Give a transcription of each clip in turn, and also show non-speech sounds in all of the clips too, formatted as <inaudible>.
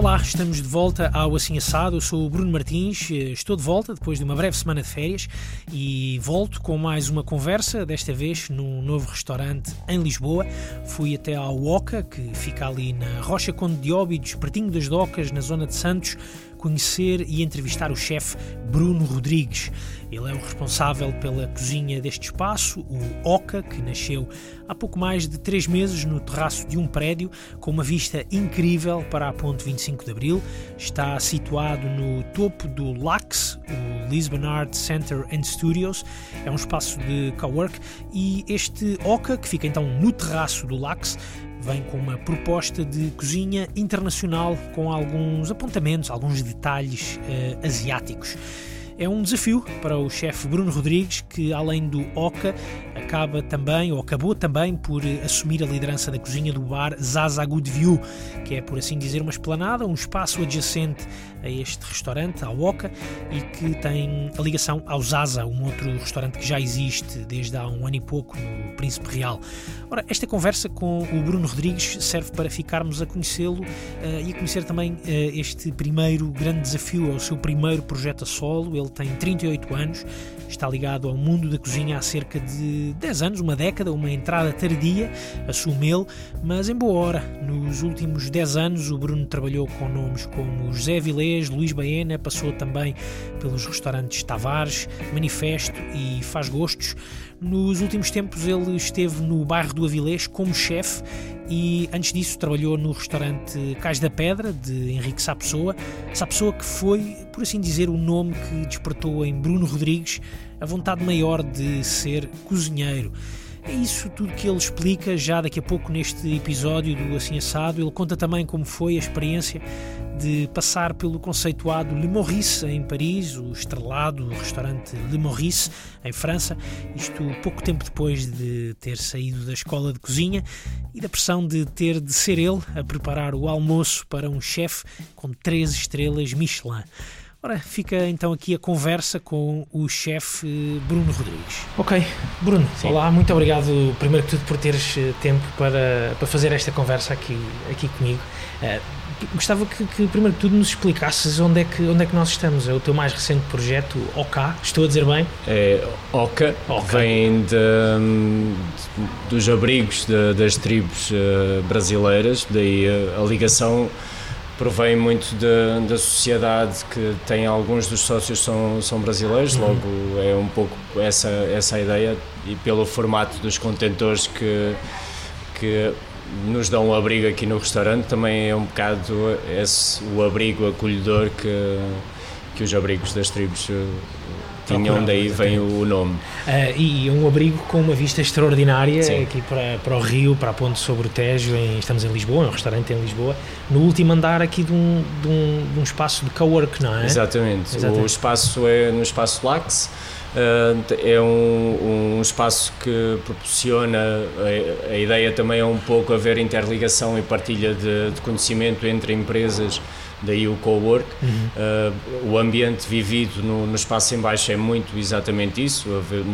Olá, estamos de volta ao Assim Assado. Eu sou o Bruno Martins, estou de volta depois de uma breve semana de férias e volto com mais uma conversa, desta vez num novo restaurante em Lisboa. Fui até ao Oca, que fica ali na Rocha Conde de Óbidos, pertinho das Docas, na zona de Santos, conhecer e entrevistar o chefe Bruno Rodrigues. Ele é o responsável pela cozinha deste espaço, o Oca, que nasceu há pouco mais de três meses no terraço de um prédio, com uma vista incrível para a Ponte 25 de Abril. Está situado no topo do LAX, o Lisbon Art Center and Studios. É um espaço de cowork e este Oca, que fica então no terraço do LAX, vem com uma proposta de cozinha internacional com alguns apontamentos, alguns detalhes uh, asiáticos. É um desafio para o chefe Bruno Rodrigues, que além do Oca, acaba também, ou acabou também, por assumir a liderança da cozinha do bar Zaza Good View, que é, por assim dizer, uma esplanada, um espaço adjacente a este restaurante, ao Oca, e que tem a ligação ao Zaza, um outro restaurante que já existe desde há um ano e pouco no Príncipe Real. Ora, esta conversa com o Bruno Rodrigues serve para ficarmos a conhecê-lo uh, e a conhecer também uh, este primeiro grande desafio, é o seu primeiro projeto a solo. Ele tem 38 anos, está ligado ao mundo da cozinha há cerca de 10 anos, uma década, uma entrada tardia, assume ele, mas em boa hora. Nos últimos 10 anos, o Bruno trabalhou com nomes como José Vilés, Luís Baena, passou também pelos restaurantes Tavares, Manifesto e Faz Gostos. Nos últimos tempos ele esteve no bairro do Avilés como chefe e antes disso trabalhou no restaurante Cais da Pedra de Henrique Sapessoa. Sapessoa que foi, por assim dizer, o nome que despertou em Bruno Rodrigues a vontade maior de ser cozinheiro. É isso tudo que ele explica já daqui a pouco neste episódio do Assim Assado. Ele conta também como foi a experiência de passar pelo conceituado Le Maurice em Paris, o estrelado restaurante Le Maurice em França, isto pouco tempo depois de ter saído da escola de cozinha e da pressão de ter de ser ele a preparar o almoço para um chefe com três estrelas Michelin. Ora, fica então aqui a conversa com o chefe Bruno Rodrigues. Ok, Bruno, Sim. olá, muito obrigado primeiro que tudo por teres eh, tempo para, para fazer esta conversa aqui, aqui comigo. Uh, gostava que, que, primeiro que tudo nos explicasses onde é, que, onde é que nós estamos. É o teu mais recente projeto, OK, estou a dizer bem? É OK, vem de, de, dos abrigos de, das tribos uh, brasileiras, daí a, a ligação provém muito da, da sociedade que tem alguns dos sócios são, são brasileiros, uhum. logo é um pouco essa, essa a ideia e pelo formato dos contentores que, que nos dão o abrigo aqui no restaurante também é um bocado esse, o abrigo acolhedor que, que os abrigos das tribos tinham, daí vem o nome. Uh, e um abrigo com uma vista extraordinária Sim. aqui para, para o Rio, para a ponte sobre o Tejo, em, estamos em Lisboa, é um restaurante em Lisboa, no último andar aqui de um, de um, de um espaço de cowork, não é? Exatamente. Exatamente. o espaço é no espaço Lax, Uh, é um, um, espaço que proporciona, a, a, ideia também é um pouco haver interligação e partilha de, de conhecimento entre empresas daí o co-work. Uhum. Uh, o ambiente vivido no, no espaço em baixo é muito exatamente isso, haver,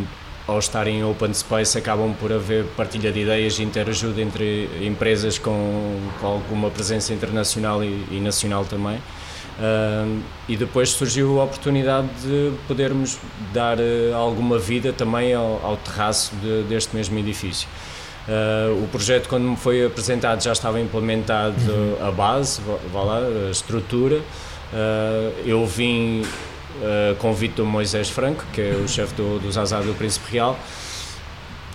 ao estarem em open space acabam por haver partilha de ideias e interajuda entre empresas com, com alguma presença internacional e, e nacional também. Uh, e depois surgiu a oportunidade de podermos dar uh, alguma vida também ao, ao terraço de, deste mesmo edifício. Uh, o projeto, quando me foi apresentado, já estava implementado uhum. a base, vá lá, a estrutura. Uh, eu vim uh, convite do Moisés Franco, que é o chefe do, do Zazá do Príncipe Real,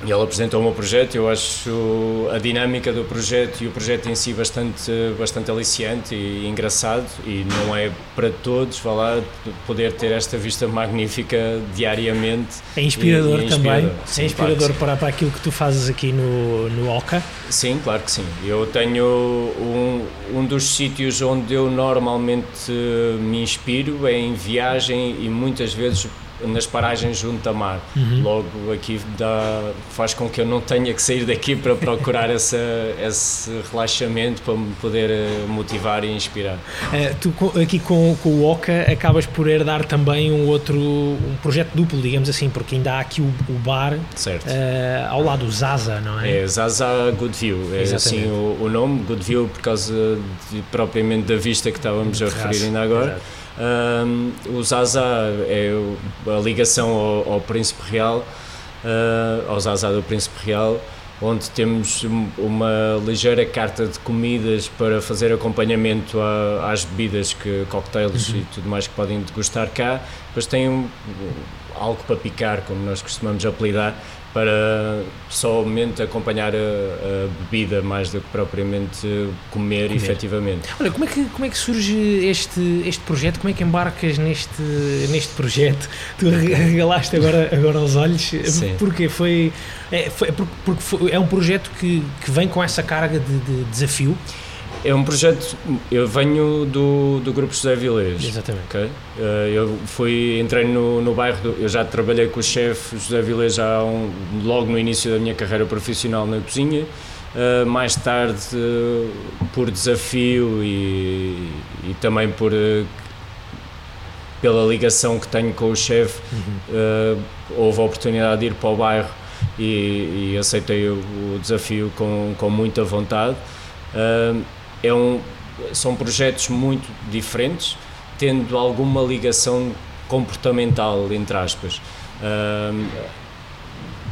e ele apresentou o meu projeto. Eu acho a dinâmica do projeto e o projeto em si bastante, bastante aliciante e engraçado. E não é para todos, vá lá, poder ter esta vista magnífica diariamente. É inspirador, e, e é inspirador. também. Sim, é inspirador claro para, para aquilo que tu fazes aqui no, no OCA? Sim, claro que sim. Eu tenho um, um dos sítios onde eu normalmente me inspiro é em viagem e muitas vezes nas paragens junto a mar. Uhum. Logo aqui dá, faz com que eu não tenha que sair daqui para procurar <laughs> essa, esse relaxamento para me poder eh, motivar e inspirar. Uh, tu aqui com, com o Oca acabas por herdar também um outro um projeto duplo, digamos assim, porque ainda há aqui o, o bar uh, ao lado do Zaza, não é? É Zaza Good View, é Exatamente. assim o, o, nome, Good View por causa de, propriamente da vista que estávamos a referir ainda agora. Exato um, o Zaza é a ligação ao, ao Príncipe Real, uh, ao Zaza do Príncipe Real, onde temos uma ligeira carta de comidas para fazer acompanhamento a, às bebidas, que, cocktails uhum. e tudo mais que podem degustar cá. Depois tem um, algo para picar, como nós costumamos apelidar, para somente acompanhar a, a, bebida mais do que propriamente comer, comer, efetivamente. Olha, como é que, como é que surge este, este projeto? Como é que embarcas neste, neste projeto? Tu regalaste agora, agora os olhos. Sim. Porquê? Foi, é, foi, é porque foi, é um projeto que, que vem com essa carga de, de desafio. É um projeto. Eu venho do, do grupo José Vilês. Exatamente. Okay? Eh, eu fui, entrei no, no bairro. Do, eu já trabalhei com o chefe José Vilês já um, logo no início da minha carreira profissional na cozinha. Uh, mais tarde, uh, por desafio e, e também por uh, pela ligação que tenho com o chefe, uhum. houve a oportunidade de ir para o bairro e, e aceitei o, o, desafio com, com muita vontade é um, são projetos muito diferentes, tendo alguma ligação comportamental, entre aspas.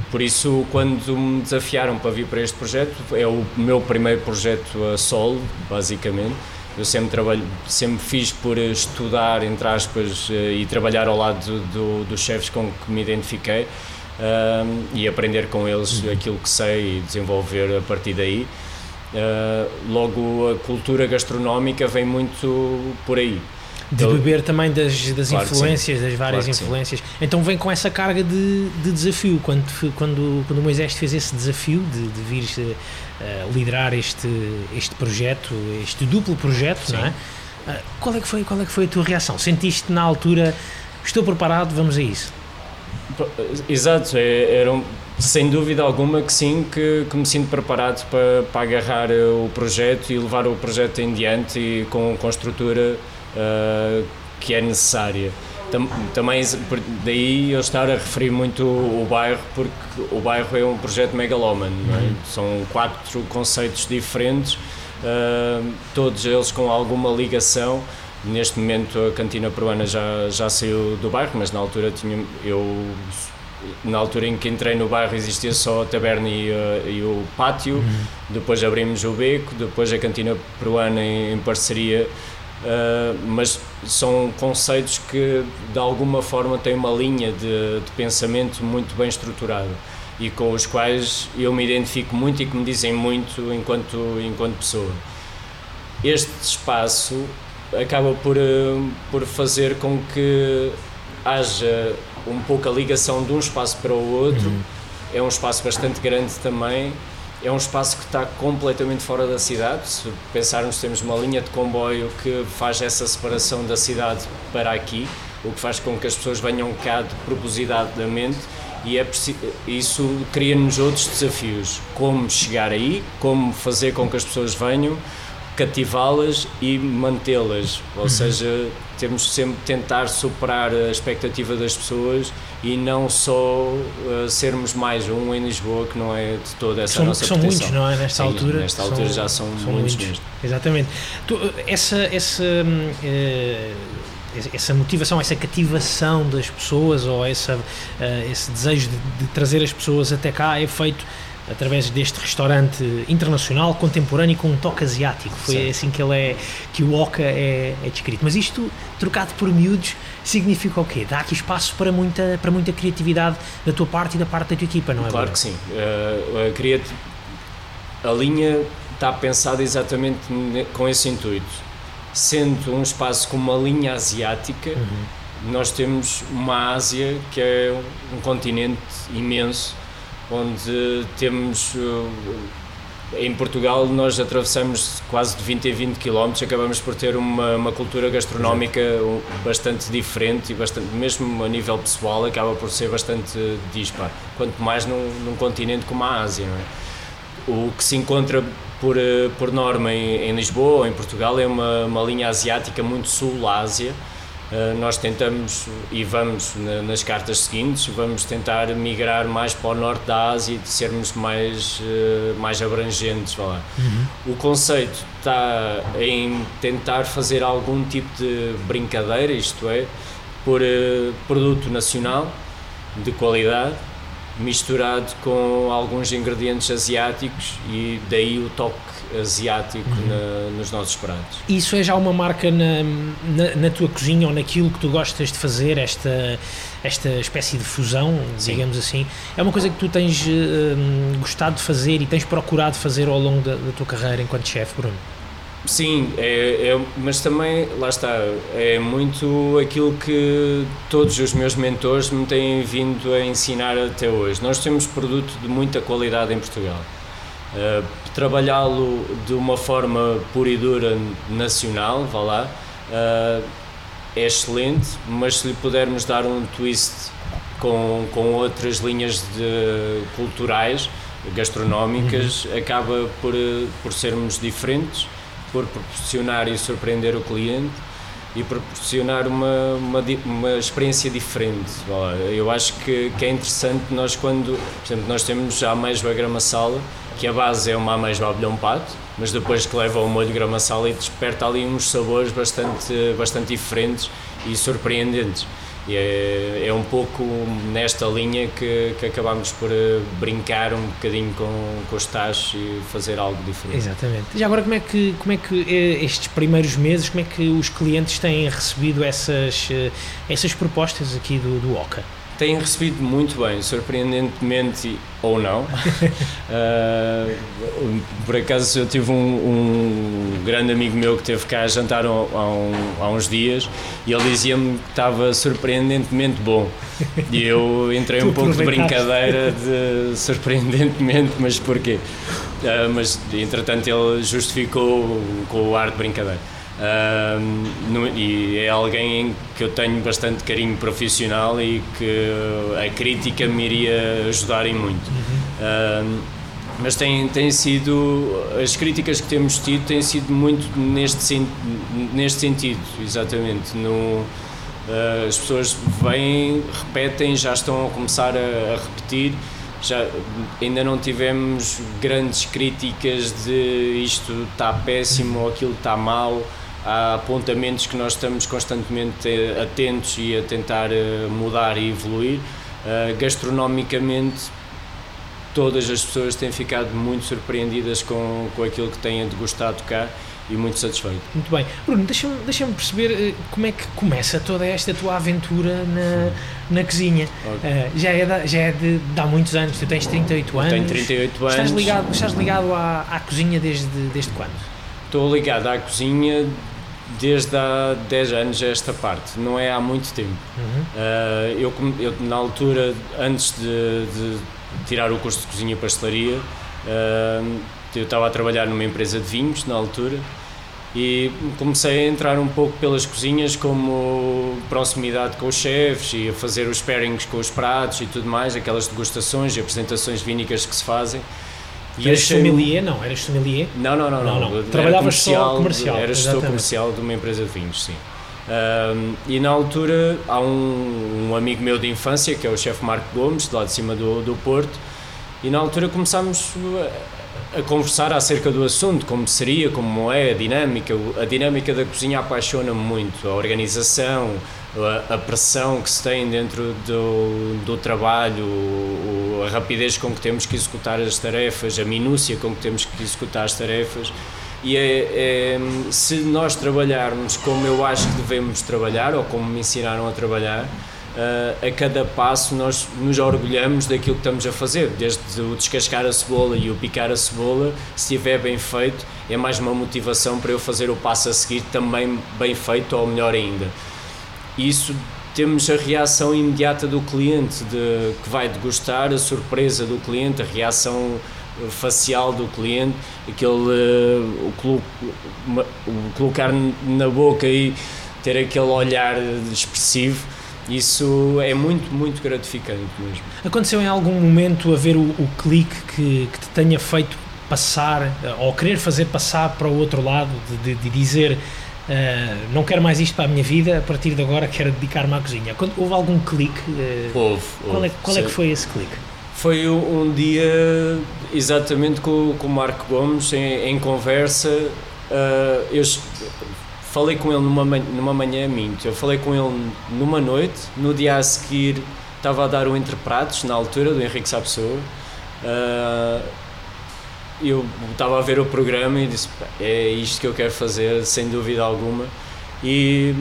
por isso, quando me desafiaram para vir para este projeto, é o meu primeiro projeto a solo, basicamente. Eu sempre, trabalho, sempre fiz por estudar, entre aspas, eh, e trabalhar ao lado dos do, do chefes com que me identifiquei e aprender com eles uhum. aquilo que sei e desenvolver a partir daí. Uh, logo, a cultura gastronómica vem muito por aí. De então, beber também das, das claro influências, das várias claro influências. Então vem com essa carga de, de desafio. Quando, quando, quando o Moisés fez esse desafio de, de vir uh, liderar este, este projeto, este duplo projeto, sim. não é? Uh, qual, é que foi, qual é que foi a tua reação? Sentiste na altura, estou preparado, vamos a isso? Exato, é, era um, sem dúvida alguma que sim, que, que me sinto preparado para, para agarrar eh, o projeto e levar o projeto em diante e com, com a estrutura uh, que é necessária. Tam, também daí eu estar a referir muito o, bairro, porque o bairro é um projeto megalómano, é? Uhum. são quatro conceitos diferentes, uh, todos eles com alguma ligação Neste momento a cantina peruana já, já saiu do bairro, mas na altura tinha, eu na altura em que entrei no bairro existia só a taberna e, uh, e o pátio, uhum. depois abrimos o beco, depois a cantina peruana em, em parceria, uh, mas são conceitos que de alguma forma têm uma linha de, de pensamento muito bem estruturada e com os quais eu me identifico muito e que me dizem muito enquanto, enquanto pessoa. Este espaço acaba por, eh, por fazer com que haja um pouco a ligação de um espaço para o outro. Uhum. É um espaço bastante grande também. É um espaço que está completamente fora da cidade. Se pensarmos, temos uma linha de comboio que faz essa separação da cidade para aqui, o que faz com que as pessoas venham cá de propositadamente e é isso cria-nos outros desafios. Como chegar aí, como fazer com que as pessoas venham, cativá-las e mantê-las, ou uhum. seja, temos sempre tentar superar a expectativa das pessoas e não só uh, sermos mais um em Lisboa, que não é de toda essa são, nossa São pretensão. muitos, não é? Nesta Sim, altura. Nesta altura são, já são, são muitos, muitos. Exatamente. Tu, essa, essa, uh, essa motivação, essa cativação das pessoas ou essa, uh, esse desejo de, de trazer as pessoas até cá é feito através deste restaurante internacional, contemporâneo com um toque asiático. Foi Sim. assim que ele é, que o Oca é, é, descrito. Mas isto, trocado por miúdos, significa o quê? Dá aqui espaço para muita, para muita criatividade da tua parte e da parte da tua equipa, não é? Claro que sim. Uh, a, a linha está pensada exatamente com esse intuito. Sendo um espaço com uma linha asiática, uhum. nós temos uma Ásia que é um continente imenso onde temos uh, em Portugal nós atravessamos quase de 20 a 20 km, acabamos por ter uma, uma cultura gastronómica bastante diferente e bastante, mesmo a nível pessoal acaba por ser bastante dispar, quanto mais num, num continente como a Ásia. É? O que se encontra por, eh, por norma em, em Lisboa ou em Portugal é uma, uma linha asiática muito sul-Ásia, nós tentamos e vamos na, nas cartas seguintes, vamos tentar migrar mais para o norte da Ásia e sermos mais, uh, mais abrangentes. Uhum. O conceito está em tentar fazer algum tipo de brincadeira, isto é, por uh, produto nacional de qualidade misturado com alguns ingredientes asiáticos e daí o toque asiático uhum. na, nos nossos pratos. Isso é já uma marca na, na, na, tua cozinha ou naquilo que tu gostas de fazer, esta, esta espécie de fusão, Sim. digamos assim? É uma coisa que tu tens uh, gostado de fazer e tens procurado fazer ao longo da, da tua carreira enquanto chefe, Bruno? Sim, é, é, mas também, lá está, é muito aquilo que todos os meus mentores me têm vindo a ensinar até hoje. Nós temos produto de muita qualidade em Portugal. Uh, Trabalhá-lo de uma forma pura e dura nacional, vá lá, uh, é excelente, mas se lhe pudermos dar um twist com, com outras linhas de, culturais, gastronómicas, uhum. acaba por, por sermos diferentes por proporcionar e surpreender o cliente e proporcionar uma, uma, uma experiência diferente. Eu acho que, que é interessante nós quando, por exemplo, nós temos a ameijoa grama-sala, que a base é uma ameijoa abelhão pato, mas depois que leva ao molho grama-sala e desperta ali uns sabores bastante, bastante diferentes e surpreendentes. E é, é um pouco nesta linha que, que acabamos por eh, brincar um bocadinho com, com os tachos e fazer algo diferente. Exatamente. Já agora, como é que, como é que eh, estes primeiros meses, como é que os clientes têm recebido essas, eh, essas propostas aqui do, do Oca? Têm recebido muito bem, surpreendentemente ou não. uh, <laughs> por acaso eu tive um, um, grande amigo meu que teve cá a jantar há, um, há uns dias e ele dizia-me que estava surpreendentemente bom. E eu entrei <laughs> um pouco de brincadeira de <laughs> surpreendentemente, mas porquê? Uh, mas entretanto ele justificou com o ar de brincadeira. Uh, no, e é alguém que eu tenho bastante carinho profissional e que a crítica me iria ajudar em muito. Uhum. Uh, mas tem, tem sido, as críticas que temos tido têm sido muito neste, neste sentido, exatamente. No, uh, as pessoas vêm, repetem, já estão a começar a, a repetir já ainda não tivemos grandes críticas de isto está péssimo ou aquilo está mal há apontamentos que nós estamos constantemente eh, atentos e a tentar eh, mudar e evoluir. Uh, gastronomicamente, todas as pessoas têm ficado muito surpreendidas com, com aquilo que têm degustado cá e muito satisfeito. Muito bem. Bruno, deixa-me deixa perceber como é que começa toda esta tua aventura na, na cozinha. Okay. Uh, já é, de, já é de, de, há muitos anos, tu tens 38 anos. tenho 38 anos. Estás ligado, estás ligado à, à cozinha desde, desde quando? Estou ligado à cozinha desde há 10 anos esta parte, não é há muito tempo. Uhum. Uh, eu, eu, na altura, antes de, de, tirar o curso de cozinha e pastelaria, uh, eu estava a trabalhar numa empresa de vinhos na altura e comecei a entrar um pouco pelas cozinhas como proximidade com os chefes e a fazer os pairings com os pratos e tudo mais, aquelas degustações e apresentações vínicas que se fazem. E eras sommelier? Não, eras sommelier? Não, não, não. não, não. Trabalhavas só comercial? Era gestor comercial de uma empresa de vinhos, sim. Um, e na altura há um, um, amigo meu de infância, que é o chefe Marco Gomes, de lá de cima do, do Porto, e na altura começámos a, a conversar acerca do assunto, como seria, como é a dinâmica. A dinâmica da cozinha apaixona-me muito, a organização, a, pressão que se tem dentro do, do trabalho, a rapidez com que temos que executar as tarefas, a minúcia com que temos que executar as tarefas. E é, é, se nós trabalharmos como eu acho que devemos trabalhar, ou como me ensinaram a trabalhar, uh, a cada passo nós nos orgulhamos daquilo que estamos a fazer, desde o descascar a cebola e o picar a cebola, se estiver bem feito, é mais uma motivação para eu fazer o passo a seguir também bem feito, ou melhor ainda. Isso temos a reação imediata do cliente de, que vai degustar, a surpresa do cliente, a reação facial do cliente, aquele o, colo o colocar na boca e ter aquele olhar expressivo isso é muito, muito gratificante mesmo. Aconteceu em algum momento haver o, o clique que, que te tenha feito passar ou querer fazer passar para o outro lado, de, de, de dizer uh, não quero mais isto para a minha vida, a partir de agora quero dedicar-me à cozinha? Quando, houve algum clique? Uh, houve. Qual, houve, é, qual é que foi esse clique? Foi um dia exatamente com, com o Marco Gomes em, em conversa. Uh, eu falei com ele numa, numa manhã, minto, eu falei com ele numa noite, no dia a seguir estava a dar o Entre Pratos, na altura, do Henrique Sapessoa. Uh, eu estava a ver o programa e disse, é isto que eu quero fazer, sem dúvida alguma. E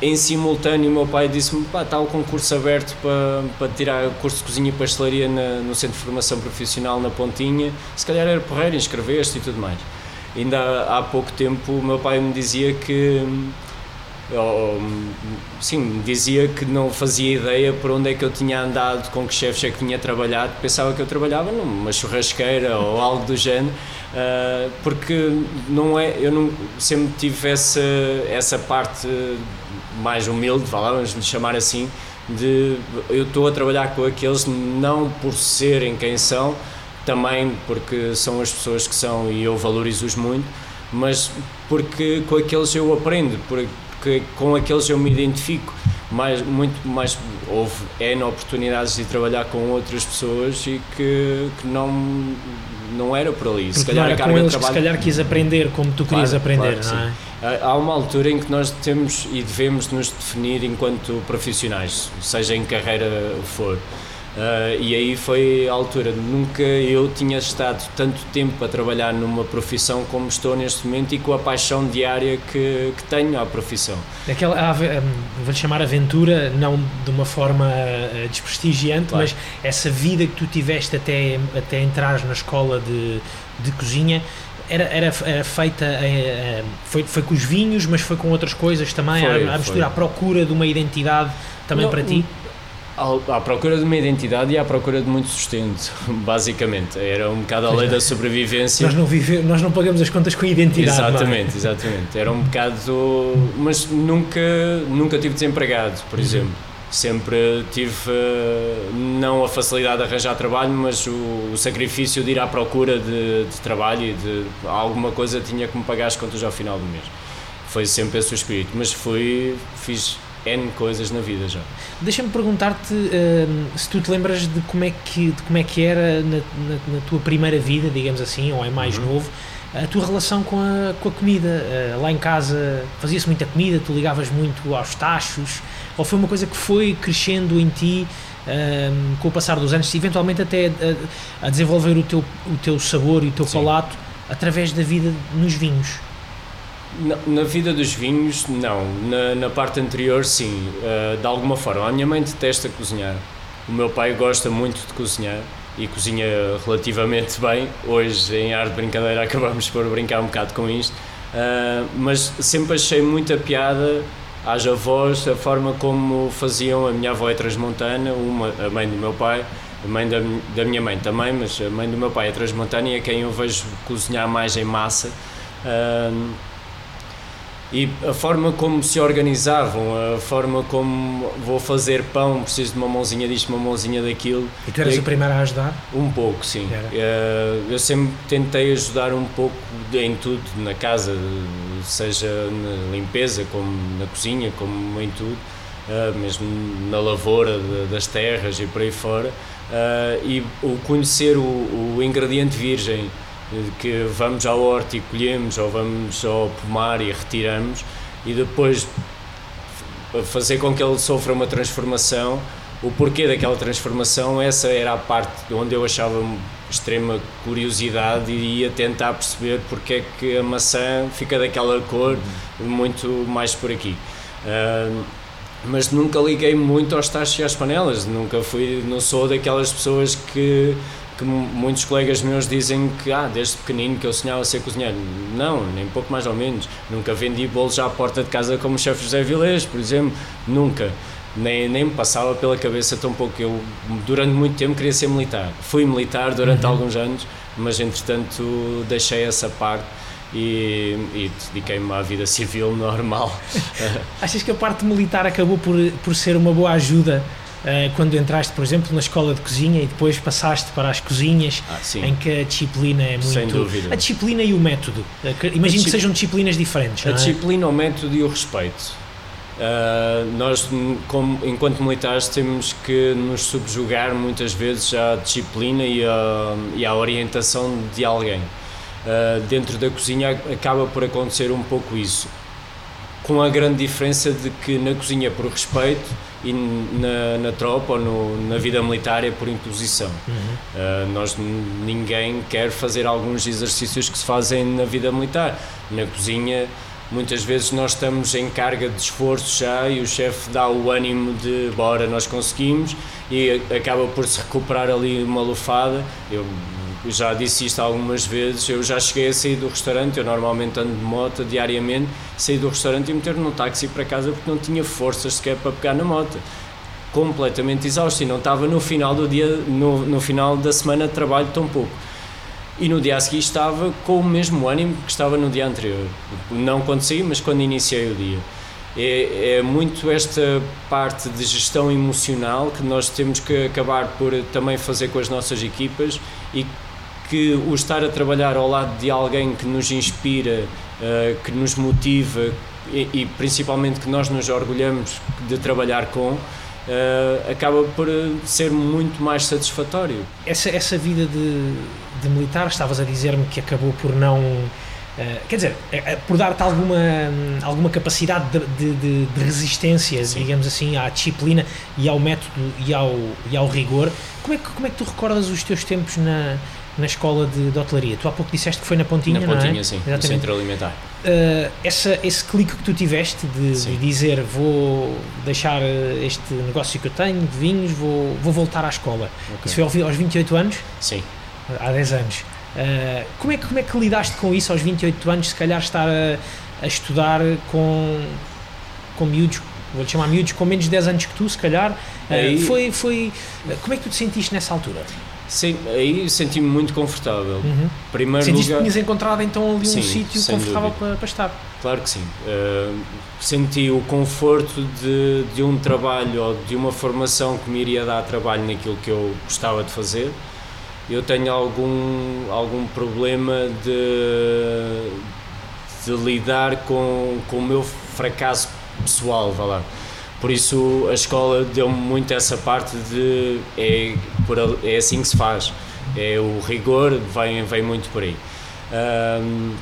em simultâneo, meu pai disse-me: está o concurso aberto para, para tirar curso de cozinha e pastelaria na, no Centro de Formação Profissional na Pontinha. Se calhar era porreiro, inscreveste e tudo mais. Ainda há, há pouco tempo, meu pai me dizia que ou, sim, dizia que não fazia ideia por onde é que eu tinha andado, com que chefes é que tinha trabalhado, pensava que eu trabalhava numa churrasqueira ou algo do género, uh, porque não é, eu não, sempre tive essa, essa parte mais humilde, vamos lhe chamar assim, de eu estou a trabalhar com aqueles não por serem quem são, também porque são as pessoas que são e eu valorizo-os muito, mas porque com aqueles eu aprendo, que com aqueles eu me identifico mais, muito mais houve N oportunidades de trabalhar com outras pessoas e que, que não não era por ali. Se calhar, a carga de trabalho... se calhar quis aprender como tu querias claro, aprender claro não é? há uma altura em que nós temos e devemos nos definir enquanto profissionais seja em carreira for Uh, e aí foi a altura. Nunca eu tinha estado tanto tempo a trabalhar numa profissão como estou neste momento e com a paixão diária que, que tenho à profissão. Aquela, vou-lhe chamar aventura, não de uma forma uh, desprestigiante, claro. mas essa vida que tu tiveste até, até entrar na escola de, de cozinha. Era, era, era feita, uh, foi, foi com os vinhos, mas foi com outras coisas também, foi, a, a mistura, à procura de uma identidade também não, para ti? À procura de uma identidade e à procura de muito sustento, <laughs> basicamente. Era um bocado a lei da sobrevivência. Nós não, vive, nós não pagamos as contas com identidade. É? Exatamente, exatamente. Era um bocado. Mas nunca, nunca tive desempregado, por uhum. exemplo. Sempre tive, eh, não a facilidade de arranjar trabalho, mas o, o sacrifício de ir à procura de, de trabalho e de alguma coisa tinha que me pagar as contas ao final do mês. Foi sempre esse o espírito. Mas fui, fiz N coisas na vida já. Deixa-me perguntar-te uh, se tu te lembras de como é que, de como é que era na, na, na tua primeira vida, digamos assim, ou é mais uhum. novo, a tua relação com a, com a comida. Uh, lá em casa fazia-se muita comida, tu ligavas muito aos tachos, ou foi uma coisa que foi crescendo em ti uh, com o passar dos anos, eventualmente até a, a, desenvolver o teu, o teu sabor e o teu Sim. palato através da vida nos vinhos? Na, vida dos vinhos, não. Na, na parte anterior, sim. Uh, de alguma forma. A minha mãe detesta cozinhar. O meu pai gosta muito de cozinhar e cozinha relativamente <laughs> bem. Hoje, em ar de brincadeira, <laughs> acabamos por brincar um bocado com isto. Uh, mas sempre achei muita piada às avós, a forma como faziam. A minha avó é transmontana, uma, a mãe do meu pai, a mãe da, da minha mãe também, mas a mãe do meu pai é transmontana e é quem eu vejo cozinhar mais em massa. Uh, e a forma como se organizavam, a forma como vou fazer pão, preciso de uma mãozinha disto, uma mãozinha daquilo. E tu eras e, o primeiro a ajudar? Um pouco, sim. Uh, eu sempre tentei ajudar um pouco em tudo na casa, seja na limpeza, como na cozinha, como em tudo, uh, mesmo na lavoura das terras e por aí fora. Uh, e o conhecer o, o ingrediente virgem que vamos ao horto e colhemos ou vamos ao pomar e retiramos e depois fazer com que ele sofra uma transformação. O porquê daquela transformação essa era a parte onde eu achava extrema curiosidade e ia tentar perceber porque é que a maçã fica daquela cor muito mais por aqui. Uh, mas nunca liguei muito aos tachos e às panelas nunca fui não sou daquelas pessoas que que muitos colegas meus dizem que ah, desde pequenino que eu sonhava ser cozinheiro. Não, nem pouco mais ou menos. Nunca vendi bolos à porta de casa como o chefe José Vilés, por exemplo. Nunca. Nem, nem me passava pela cabeça tão pouco. Eu, durante muito tempo, queria ser militar. Fui militar durante uhum. alguns anos, mas entretanto deixei essa parte e, e dediquei-me à vida civil normal. <laughs> Achas que a parte militar acabou por, por ser uma boa ajuda uh, quando entraste, por exemplo, na escola de cozinha e depois passaste para as cozinhas, ah, em que a disciplina é muito. Sem dúvida. A disciplina e o método. Imagino que sejam disciplinas diferentes. A é? disciplina, o método e o respeito. Uh, nós, como, enquanto militares, temos que nos subjugar muitas vezes à disciplina e à, e à orientação de alguém. Uh, dentro da cozinha acaba por acontecer um pouco isso, com a grande diferença de que na cozinha por respeito e na, na tropa ou no, na vida militar é por imposição. Uhum. Uh, nós ninguém quer fazer alguns exercícios que se fazem na vida militar. Na cozinha muitas vezes nós estamos em carga de esforço já e o chefe dá o ânimo de bora, nós conseguimos e acaba por se recuperar ali uma lufada. Eu já disse isto algumas vezes, eu já cheguei a sair do restaurante, eu normalmente ando de moto diariamente, saí do restaurante e meter num táxi para casa porque não tinha forças sequer para pegar na moto. Completamente exausto e não estava no final do dia, no, no final da semana de trabalho tão pouco e no dia a seguir estava com o mesmo ânimo que estava no dia anterior. Não quando saí, mas quando iniciei o dia. É, é, muito esta parte de gestão emocional que nós temos que acabar por também fazer com as nossas equipas e que o estar a trabalhar ao lado de alguém que nos inspira, uh, que nos motiva e, e, principalmente que nós nos orgulhamos de trabalhar com, uh, acaba por ser muito mais satisfatório. Essa, essa vida de de militar, estavas a dizer-me que acabou por não. Uh, quer dizer, por dar-te alguma, um, alguma capacidade de, de, de resistência, Sim. digamos assim, à disciplina e ao método e ao, e ao rigor. Como é, que, como é que tu recordas os teus tempos na, na escola de, de hotelaria? Tu há pouco disseste que foi na Pontinha, na Pontinha, não é? sim, Exatamente. no centro alimentar. Uh, essa, esse clique que tu tiveste de, de, dizer vou deixar este negócio que eu tenho de vinhos, vou, vou voltar à escola. Okay. Isso foi aos 28 anos? Sim há 10 anos. Uh, como, é que, como é que lidaste com isso aos 28 anos, se calhar estar a, a estudar com, com miúdos, vou-te chamar miúdos com menos de 10 anos que tu, se calhar, uh, aí, foi, foi, como é que tu te sentiste nessa altura? Sim, aí senti-me muito confortável. Uhum. Primeiro Sentiste lugar... que tinhas encontrado então ali sim, um sítio confortável para, para, estar? Claro que sim. Uh, senti o conforto de, de um trabalho ou de uma formação que me iria dar trabalho naquilo que eu gostava de fazer eu tenho algum, algum problema de, de lidar com, com o meu fracasso pessoal, vá lá. Por isso a escola deu-me muito essa parte de é, por, é assim que se faz, é o rigor, vem, vem muito por aí. Um,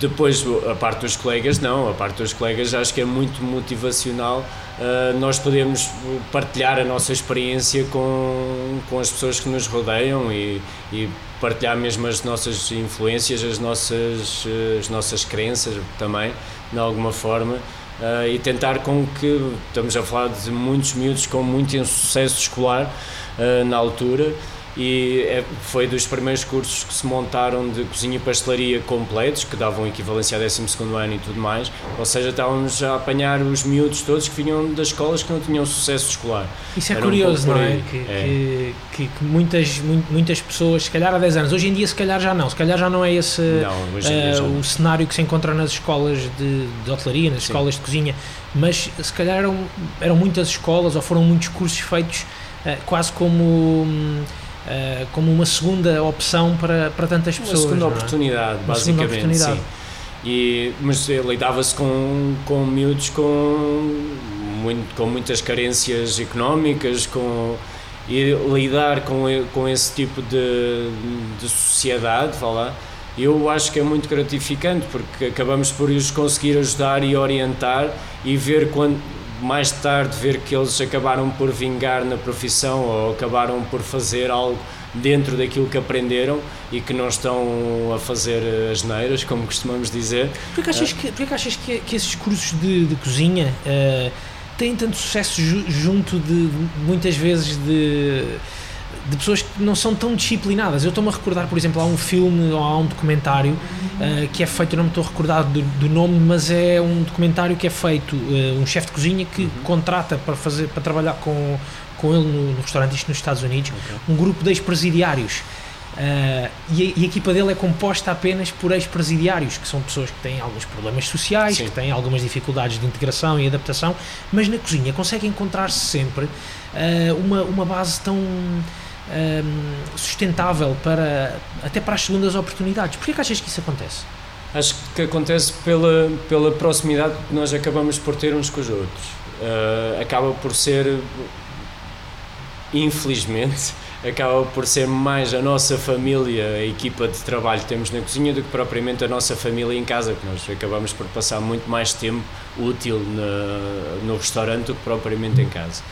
depois, a parte dos colegas, não, a parte dos colegas acho que é muito motivacional. Uh, nós podemos partilhar a nossa experiência com, com as pessoas que nos rodeiam e, e partilhar mesmo as nossas influências, as nossas, as nossas crenças também, de alguma forma. Uh, e tentar com que, estamos a falar de muitos miúdos com muito insucesso escolar uh, na altura, e é, foi dos primeiros cursos que se montaram de cozinha e pastelaria completos, que davam equivalência a 12 ano e tudo mais, ou seja, estávamos a apanhar os miúdos todos que vinham das escolas que não tinham sucesso escolar. Isso é Era curioso, um não é? Que, é. Que, que, muitas, muitas pessoas, se calhar há 10 anos, hoje em dia se calhar já não, se calhar já não é esse não, uh, o cenário que se encontra nas escolas de, de hotelaria, nas Sim. escolas de cozinha, mas se calhar eram, eram muitas escolas ou foram muitos cursos feitos uh, quase como... Um, uh, como uma segunda opção para, para tantas pessoas. Uma segunda é? oportunidade, uma basicamente. Segunda oportunidade. Sim. E, mas lidava-se com, com miúdos com, muito, com muitas carências económicas, com, e lidar com, com esse tipo de, de sociedade, vá lá, eu acho que é muito gratificante porque acabamos por os conseguir ajudar e orientar e ver quando mais tarde ver que eles acabaram por vingar na profissão ou acabaram por fazer algo dentro daquilo que aprenderam e que não estão a fazer as neiras, como costumamos dizer. Porquê que achas que, porquê que, achas que, que esses cursos de, de cozinha uh, têm tanto sucesso junto de muitas vezes de de pessoas que não são tão disciplinadas. Eu estou-me a recordar, por exemplo, há um filme ou há um documentário uh, que é feito, eu não me estou a recordar do, do, nome, mas é um documentário que é feito, uh, um chefe de cozinha que uhum. contrata para, fazer, para trabalhar com, com ele no, no restaurante, isto nos Estados Unidos, okay. um grupo de ex-presidiários Uh, e, a, e, a, equipa dele é composta apenas por ex-presidiários, que são pessoas que têm alguns problemas sociais, Sim. que têm algumas dificuldades de integração e adaptação, mas na cozinha consegue encontrar-se sempre uh, uma, uma base tão uh, sustentável para até para as segundas oportunidades. Porquê que achas que isso acontece? Acho que acontece pela, pela proximidade que nós acabamos por ter uns com os outros. acaba por ser, infelizmente, <laughs> acaba por ser mais a nossa família, a equipa de trabalho que temos na cozinha, do que propriamente a nossa família em casa, que nós acabamos por passar muito mais tempo útil na, no restaurante do que propriamente em casa.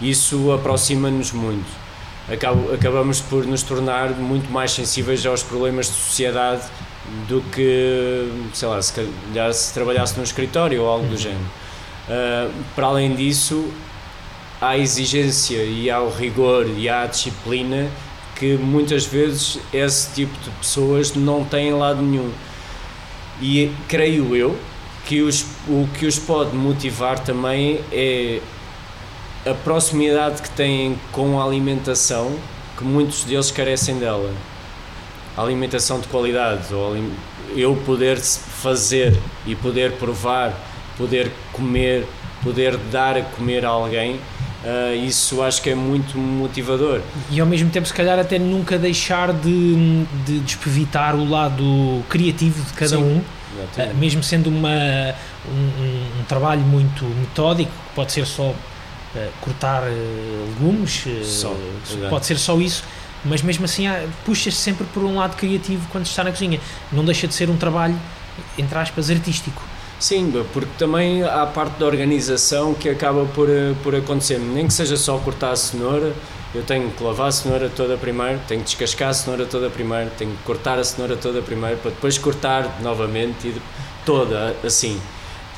Isso aproxima-nos muito. Acabamos por nos tornar muito mais sensíveis aos problemas de sociedade do que, sei lá, se calhar se trabalhasse num escritório ou algo do uhum. género. Uh, para além disso, há exigência e há o rigor e há a disciplina que muitas vezes esse tipo de pessoas não têm lado nenhum. E creio eu que os, o que os pode motivar também é a proximidade que têm com a alimentação, que muitos deles carecem dela. A alimentação de qualidade, ou eu poder fazer e poder provar, poder comer, poder dar a comer a alguém Uh, isso acho que é muito motivador. E ao mesmo tempo, se calhar, até nunca deixar de, de despevitar o lado criativo de cada Sim, um, uh, mesmo sendo uma, um, um, trabalho muito metódico, pode ser só uh, cortar legumes, só, pode ser só isso. Mas mesmo assim, puxas sempre por um lado criativo quando está na cozinha. Não deixa de ser um trabalho, entre aspas, artístico. Sim, porque também há a parte da organização que acaba por, eh, por acontecer. Nem que seja só cortar a cenoura, eu tenho que lavar a cenoura toda primeiro, tenho que descascar a cenoura toda primeiro, tenho que cortar a cenoura toda primeiro, para depois cortar novamente e toda assim.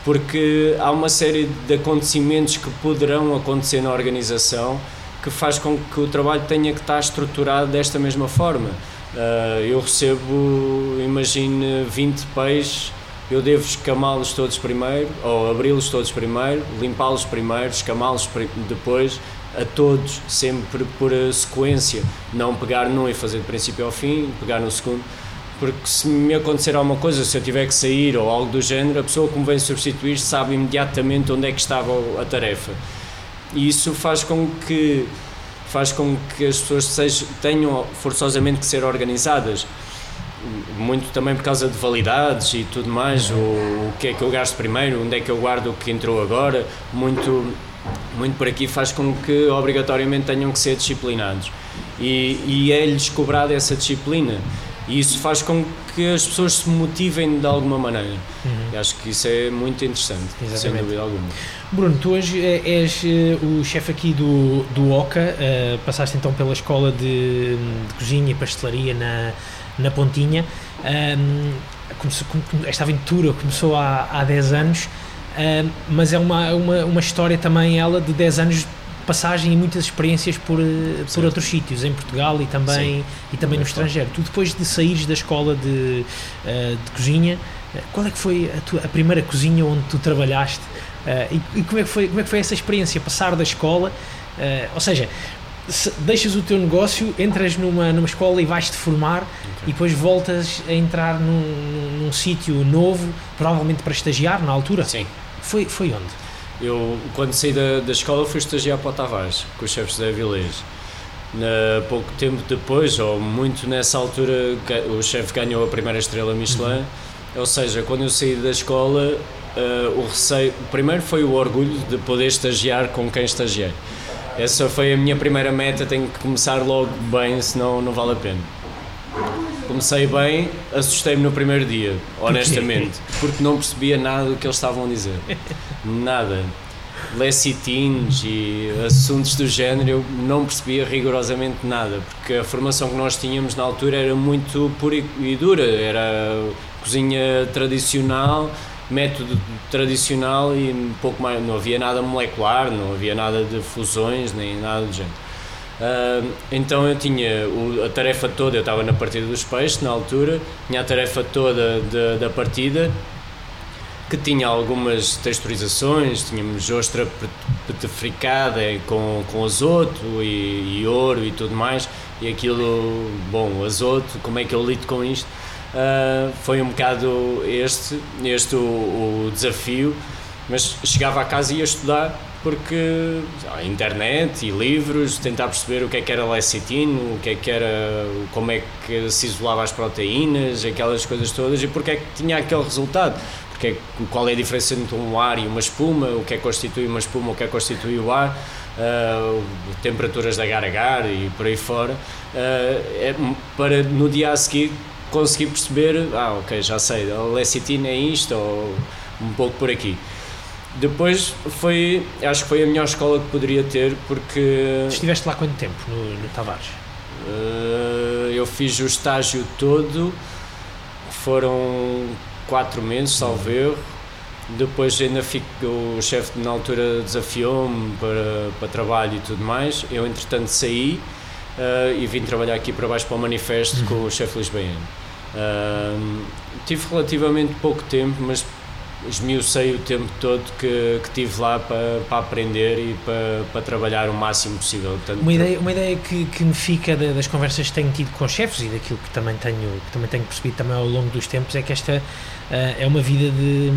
Porque há uma série de acontecimentos que poderão acontecer na organização que faz com que o trabalho tenha que estar estruturado desta mesma forma. Uh, eu recebo, imagine, 20 peixes eu devo escamá-los todos primeiro, ou abri-los todos primeiro, limpá-los primeiro, escamá-los depois, a todos, sempre por sequência, não pegar num e fazer de princípio ao fim, pegar no segundo, porque se me acontecer alguma coisa, se eu tiver que sair ou algo do género, a pessoa que me vem substituir sabe imediatamente onde é que estava a tarefa. E isso faz com que faz com que as pessoas sejam, tenham forçosamente que ser organizadas muito também por causa de validades e tudo mais, o, o que é que eu gasto primeiro, onde é que eu guardo o que entrou agora, muito, muito por aqui faz com que obrigatoriamente tenham que ser disciplinados. E, e é-lhes cobrada essa disciplina. E isso faz com que as pessoas se motivem de alguma maneira. Uhum. acho que isso é muito interessante, Exatamente. sem dúvida alguma. Bruno, tu hoje és eh, o chefe aqui do, do OCA, uh, passaste então pela escola de, de cozinha e pastelaria na, na Pontinha. Um, começou, esta aventura começou há, há 10 anos, mas é uma, uma, uma história também ela de 10 anos passagem e muitas experiências por, por outros sítios, em Portugal e também, e também no estrangeiro. Tu depois de saíres da escola de, uh, de cozinha, qual é que foi a, tua, a primeira cozinha onde tu trabalhaste e, e, como, é que foi, como é que foi essa experiência, passar da escola, ou seja, deixas o teu negócio, entras numa, numa escola e vais-te formar okay. e depois voltas a entrar num, num, num sítio novo, provavelmente para estagiar na altura? Sim. Foi, foi onde? Eu, quando saí da, da escola, fui estagiar para o Tavares, com os chefes da Avilés. Na, pouco tempo depois, ou muito nessa altura, o chefe ganhou a primeira estrela Michelin. Uhum. Ou seja, quando eu saí da escola, uh, o receio. Primeiro foi o orgulho de poder estagiar com quem estagiei. Essa foi a minha primeira meta, tenho que começar logo bem, senão não vale a pena. Comecei bem, assustei-me no primeiro dia, honestamente, porque não percebia nada do que eles estavam a dizer. <laughs> Nada. Lecitins e assuntos do género, eu não percebia rigorosamente nada, porque a formação que nós tínhamos na altura era muito pura e dura, era cozinha tradicional, método tradicional e um pouco mais, não havia nada molecular, não havia nada de fusões, nem nada do género. Uh, então eu tinha o, a tarefa toda, eu estava na partida dos peixes na altura, tinha a tarefa toda de, da partida, que tinha algumas texturizações, tínhamos ostra petrificada com, com azoto e, e ouro e tudo mais, e aquilo, bom, azoto, como é que eu lido com isto? Uh, foi um bocado este, este o, o, desafio, mas chegava a casa e ia estudar porque a internet e livros, tentar perceber o que é que era lecitina, o que é que era, como é que se isolava as proteínas, aquelas coisas todas e porque é que tinha aquele resultado. Porque é, qual é a diferença entre um ar e uma espuma, o que é que constitui uma espuma, o que é que constitui o ar, uh, temperaturas de agar-agar e por aí fora, uh, é, para no dia a seguir conseguir perceber, ah, ok, já sei, a lecitina é isto, ou um pouco por aqui. Depois foi, acho que foi a melhor escola que poderia ter, porque. Estiveste lá quanto tempo no, no Tavares? Uh, eu fiz o estágio todo, foram quatro meses, salvo erro. Depois ainda fico, o chefe na altura desafiou-me para, para trabalho e tudo mais. Eu entretanto saí uh, e vim trabalhar aqui para baixo para o manifesto uhum. com o chefe Lisboano. Uh, tive relativamente pouco tempo, mas esmiucei o tempo todo que, que tive lá para, para aprender e para, para trabalhar o máximo possível. Tanto uma ideia, uma ideia que, que me fica das conversas que tenho tido com chefes e daquilo que também tenho, que também tenho percebido também ao longo dos tempos é que esta uh, é uma vida de.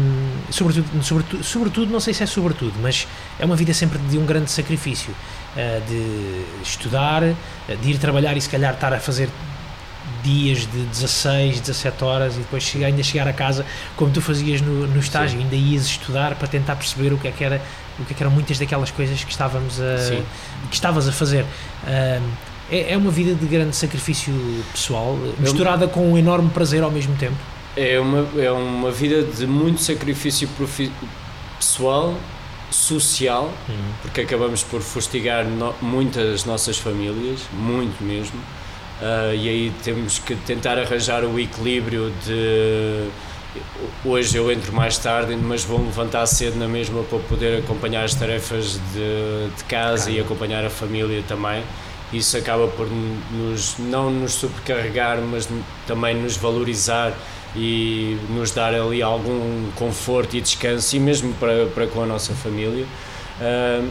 Sobretudo, sobretudo, sobretudo, não sei se é sobretudo, mas é uma vida sempre de um grande sacrifício. Uh, de estudar, de ir trabalhar e se calhar estar a fazer dias de 16, 17 horas e depois chegar, ainda chegar a casa como tu fazias no, no estágio, Sim. ainda ias estudar para tentar perceber o que é que era o que, é que eram muitas daquelas coisas que estávamos a Sim. que estavas a fazer. é, é uma vida de grande sacrifício pessoal, misturada com um enorme prazer ao mesmo tempo. É uma, é uma vida de muito sacrifício pessoal, social, uhum. porque acabamos por fustigar no, muitas nossas famílias, muito mesmo. Uh, e aí temos que tentar arranjar o equilíbrio de hoje eu entro mais tarde, mas vou levantar cedo na mesma para poder acompanhar as tarefas de, de casa e acompanhar a família também. Isso acaba por nos, não nos sobrecarregar, mas também nos valorizar e nos dar ali algum conforto e descanso, e mesmo para, para com a nossa família. Uh,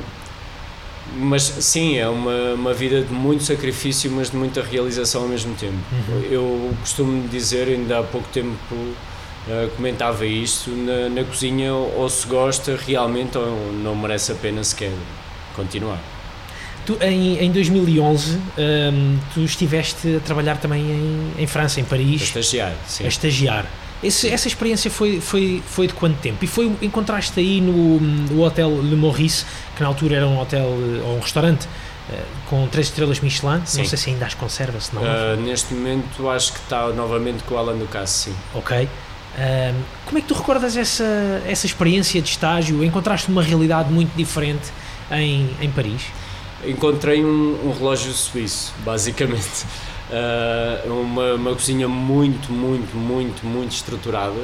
mas sim, é uma, uma vida de muito sacrifício, mas de muita realização ao mesmo tempo. Uhum. Eu costumo dizer, ainda há pouco tempo uh, comentava isto, na, na cozinha ou se gosta realmente ou não merece a pena sequer continuar. Tu, em, em 2011, um, tu estiveste a trabalhar também em, em França, em Paris. A estagiar, sim. A estagiar. Esse, essa experiência foi, foi, foi de quanto tempo? E foi encontraste aí no, no Hotel Le Maurice, que na altura era um hotel ou um restaurante uh, com três estrelas Michelin. Sim. Não sei se ainda as conserva, se não. Uh, neste momento acho que está novamente com o Alain Ducasse, sim. Ok. Uh, como é que tu recordas essa, essa experiência de estágio? Encontraste uma realidade muito diferente em, em Paris? Encontrei um, um relógio suíço, basicamente. Uh, uma, uma cozinha muito, muito, muito, muito estruturada.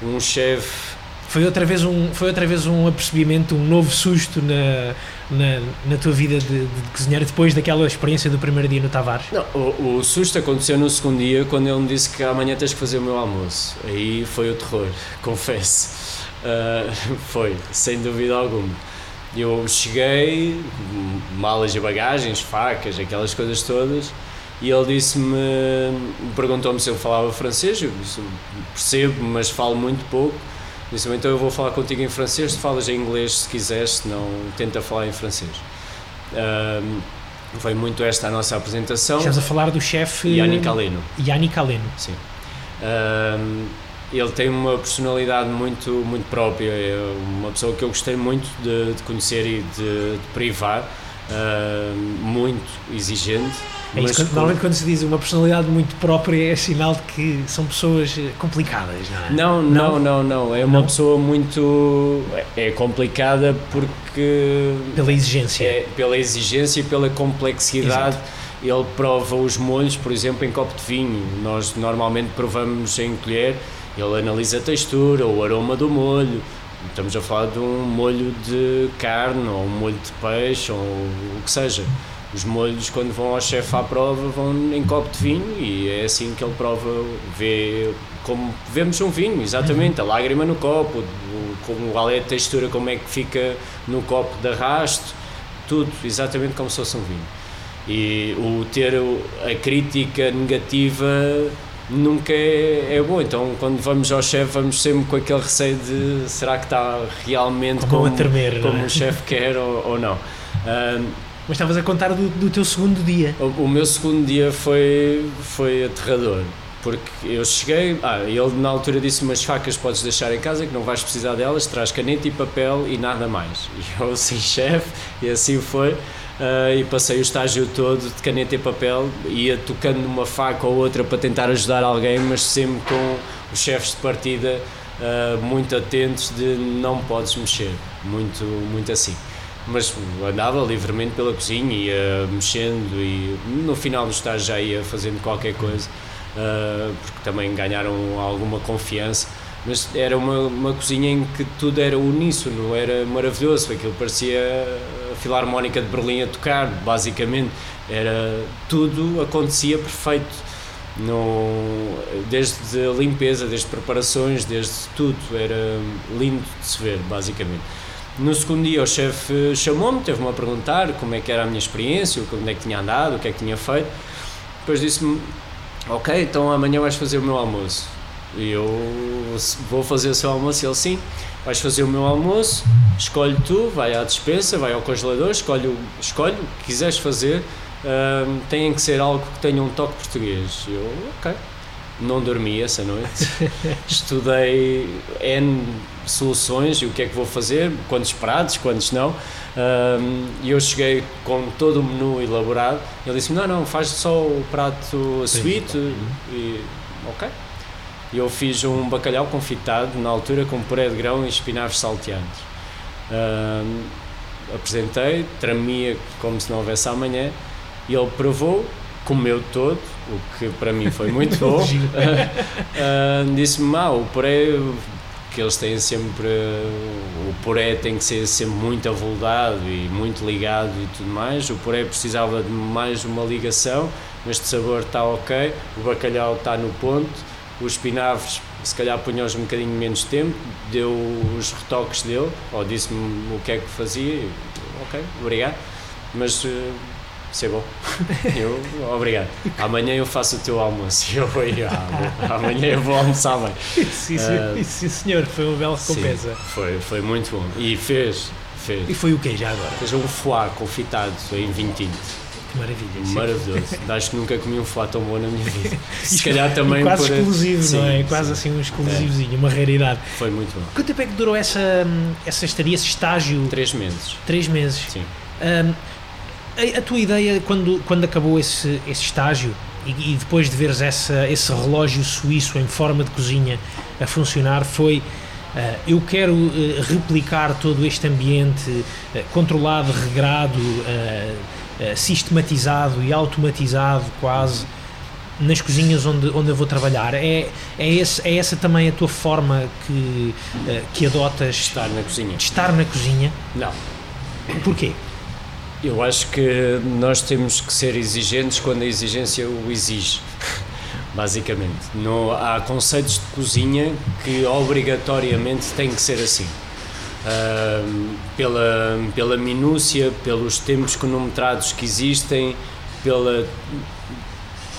Um chefe foi outra vez um foi outra vez um apercebimento um novo susto na, na, na tua vida de, de, cozinheiro depois daquela experiência do primeiro dia no Tavares? Não o, o, susto aconteceu no segundo dia quando ele me disse que amanhã tens que fazer o meu almoço. Aí foi o terror <laughs> confesso. Uh, foi sem dúvida alguma. Eu cheguei malas e bagagens facas aquelas coisas todas e ele disse-me, perguntou-me se eu falava francês, eu disse, percebo, mas falo muito pouco. Disse-me, então eu vou falar contigo em francês, tu falas em inglês se quiseres, não tenta falar em francês. Um, foi muito esta a nossa apresentação. Estás a falar do chefe... Yannick Aleno. Yannick Aleno. Sim. Um, ele tem uma personalidade muito, muito própria, é uma pessoa que eu gostei muito de, de conhecer e de, de privar, muito exigente é isso, quando, normalmente quando se diz uma personalidade muito própria é sinal de que são pessoas eh, complicadas, não é? Não, não, não, não. É uma não? pessoa muito. É complicada porque. Pela exigência. É, pela exigência e pela complexidade. Exato. Ele prova os molhos, por exemplo, em copo de vinho. Nós normalmente provamos em colher, ele analisa a textura, o aroma do molho. Estamos a falar de um molho de carne, ou um molho de peixe, ou o que seja os molhos, quando vão ao chefe à prova, vão em copo de vinho e é assim que ele prova, vê como vemos um vinho, exatamente, a lágrima no copo, o, como, qual é a textura, como é que fica no copo de arrasto, tudo exatamente como se fosse um vinho. E o ter a crítica negativa nunca é, é bom. Então, quando vamos ao chefe, vamos sempre com aquele receio de será que está realmente como, como, tremer, como é? o chefe quer ou, ou não. Um, Mas estavas a contar do, do teu segundo dia. o, o, meu segundo dia foi, foi aterrador. Porque eu cheguei, ah, ele na altura disse umas facas podes deixar em casa que não vais precisar delas, traz caneta e papel e nada mais. <laughs> E eu, sim, chefe, e assim foi. Uh, e passei o estágio todo de caneta e papel, ia tocando numa faca ou outra para tentar ajudar alguém, mas sempre com os chefes de partida uh, muito atentos de não podes mexer, muito, muito assim. Mas andava livremente pela cozinha, ia mexendo e no final do estágio já ia fazendo qualquer coisa, uh, porque também ganharam alguma confiança. Mas era uma, uma cozinha em que tudo era uníssono, era maravilhoso, aquilo parecia a Filarmónica de Berlim a tocar, basicamente, era tudo acontecia perfeito, no, desde a limpeza, desde preparações, desde tudo, era lindo de se ver, basicamente. No segundo dia o chefe chamou-me, teve-me a perguntar como é que era a minha experiência, onde é que tinha andado, o que é que tinha feito, depois disse-me, ok, então amanhã vais fazer o meu almoço e eu vou fazer o seu almoço ele sim, vais fazer o meu almoço, escolhe tu, vai à despensa, vai ao congelador, escolhe, escolhe o que quiseres fazer, uh, tem que ser algo que tenha um toque português. Eu, ok. Não dormi essa noite, <laughs> estudei N soluções e o que é que vou fazer, quantos pratos, quantos não. E eu cheguei com todo o menu elaborado. Ele disse: Não, não, faz só o prato sweet. E, ok, eu fiz um bacalhau confitado na altura com puré de grão e espinafres salteados. Apresentei, tremia como se não houvesse amanhã e ele provou, comeu todo, o que para mim foi muito <laughs> bom. uh, <laughs> Disse-me: ah, o puré que eles têm sempre o puré tem que ser sempre muito avoldado e muito ligado e tudo mais. O puré precisava de mais uma ligação mas de sabor está ok. O bacalhau está no ponto. Os espinafres, se calhar punham-os um bocadinho menos tempo, deu os retoques dele, ou disse-me o que é que fazia, e, ok, obrigado, mas uh, isso é bom. eu, obrigado. Amanhã eu faço o teu almoço. Eu, ah, amanhã eu vou almoçar bem. Sim, uh, sim, senhor, foi uma bela recompensa. Sim, foi, foi muito bom. E fez, fez. E foi o que já agora? Fez um foie confitado em vinho tinto. Que maravilha. Maravilhoso. Acho que nunca comi um foie tão bom na minha vida. <laughs> Se calhar também quase por... exclusivo, sim, não é? Quase sim. assim um exclusivozinho, é. uma raridade. Foi muito bom. Quanto tempo é que durou essa, essa estadia, esse estágio? Três meses. Três meses. Sim. Um, a, a, tua ideia, quando, quando acabou esse, esse estágio e, e depois de veres essa, esse relógio suíço em forma de cozinha a funcionar, foi... Uh, eu quero uh, replicar todo este ambiente uh, controlado, regrado, sistematizado e automatizado quase nas cozinhas onde, onde eu vou trabalhar. É, é, esse, é essa também a tua forma que, que adotas? Estar na cozinha. De estar na cozinha? Não. Porquê? Eu acho que nós temos que ser exigentes quando a exigência o exige. <laughs> Basicamente, há conceitos de cozinha que obrigatoriamente têm que ser assim uh, pela, pela minúcia, pelos tempos cronometrados que existem, pela,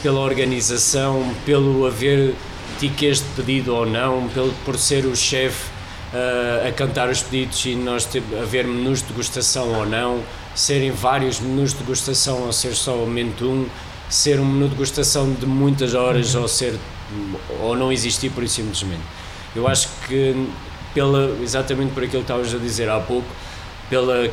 pela organização, pelo haver tickets de pedido ou não, pelo, por ser o chefe uh, a cantar os pedidos e nós ter, haver menus de degustação ou não, serem vários menus de degustação ou ser somente um, ser um menu de degustação de muitas horas uhum. ou ser ou não existir por isso simplesmente. Eu acho que pela, exatamente por aquilo que estavas a dizer há pouco, pela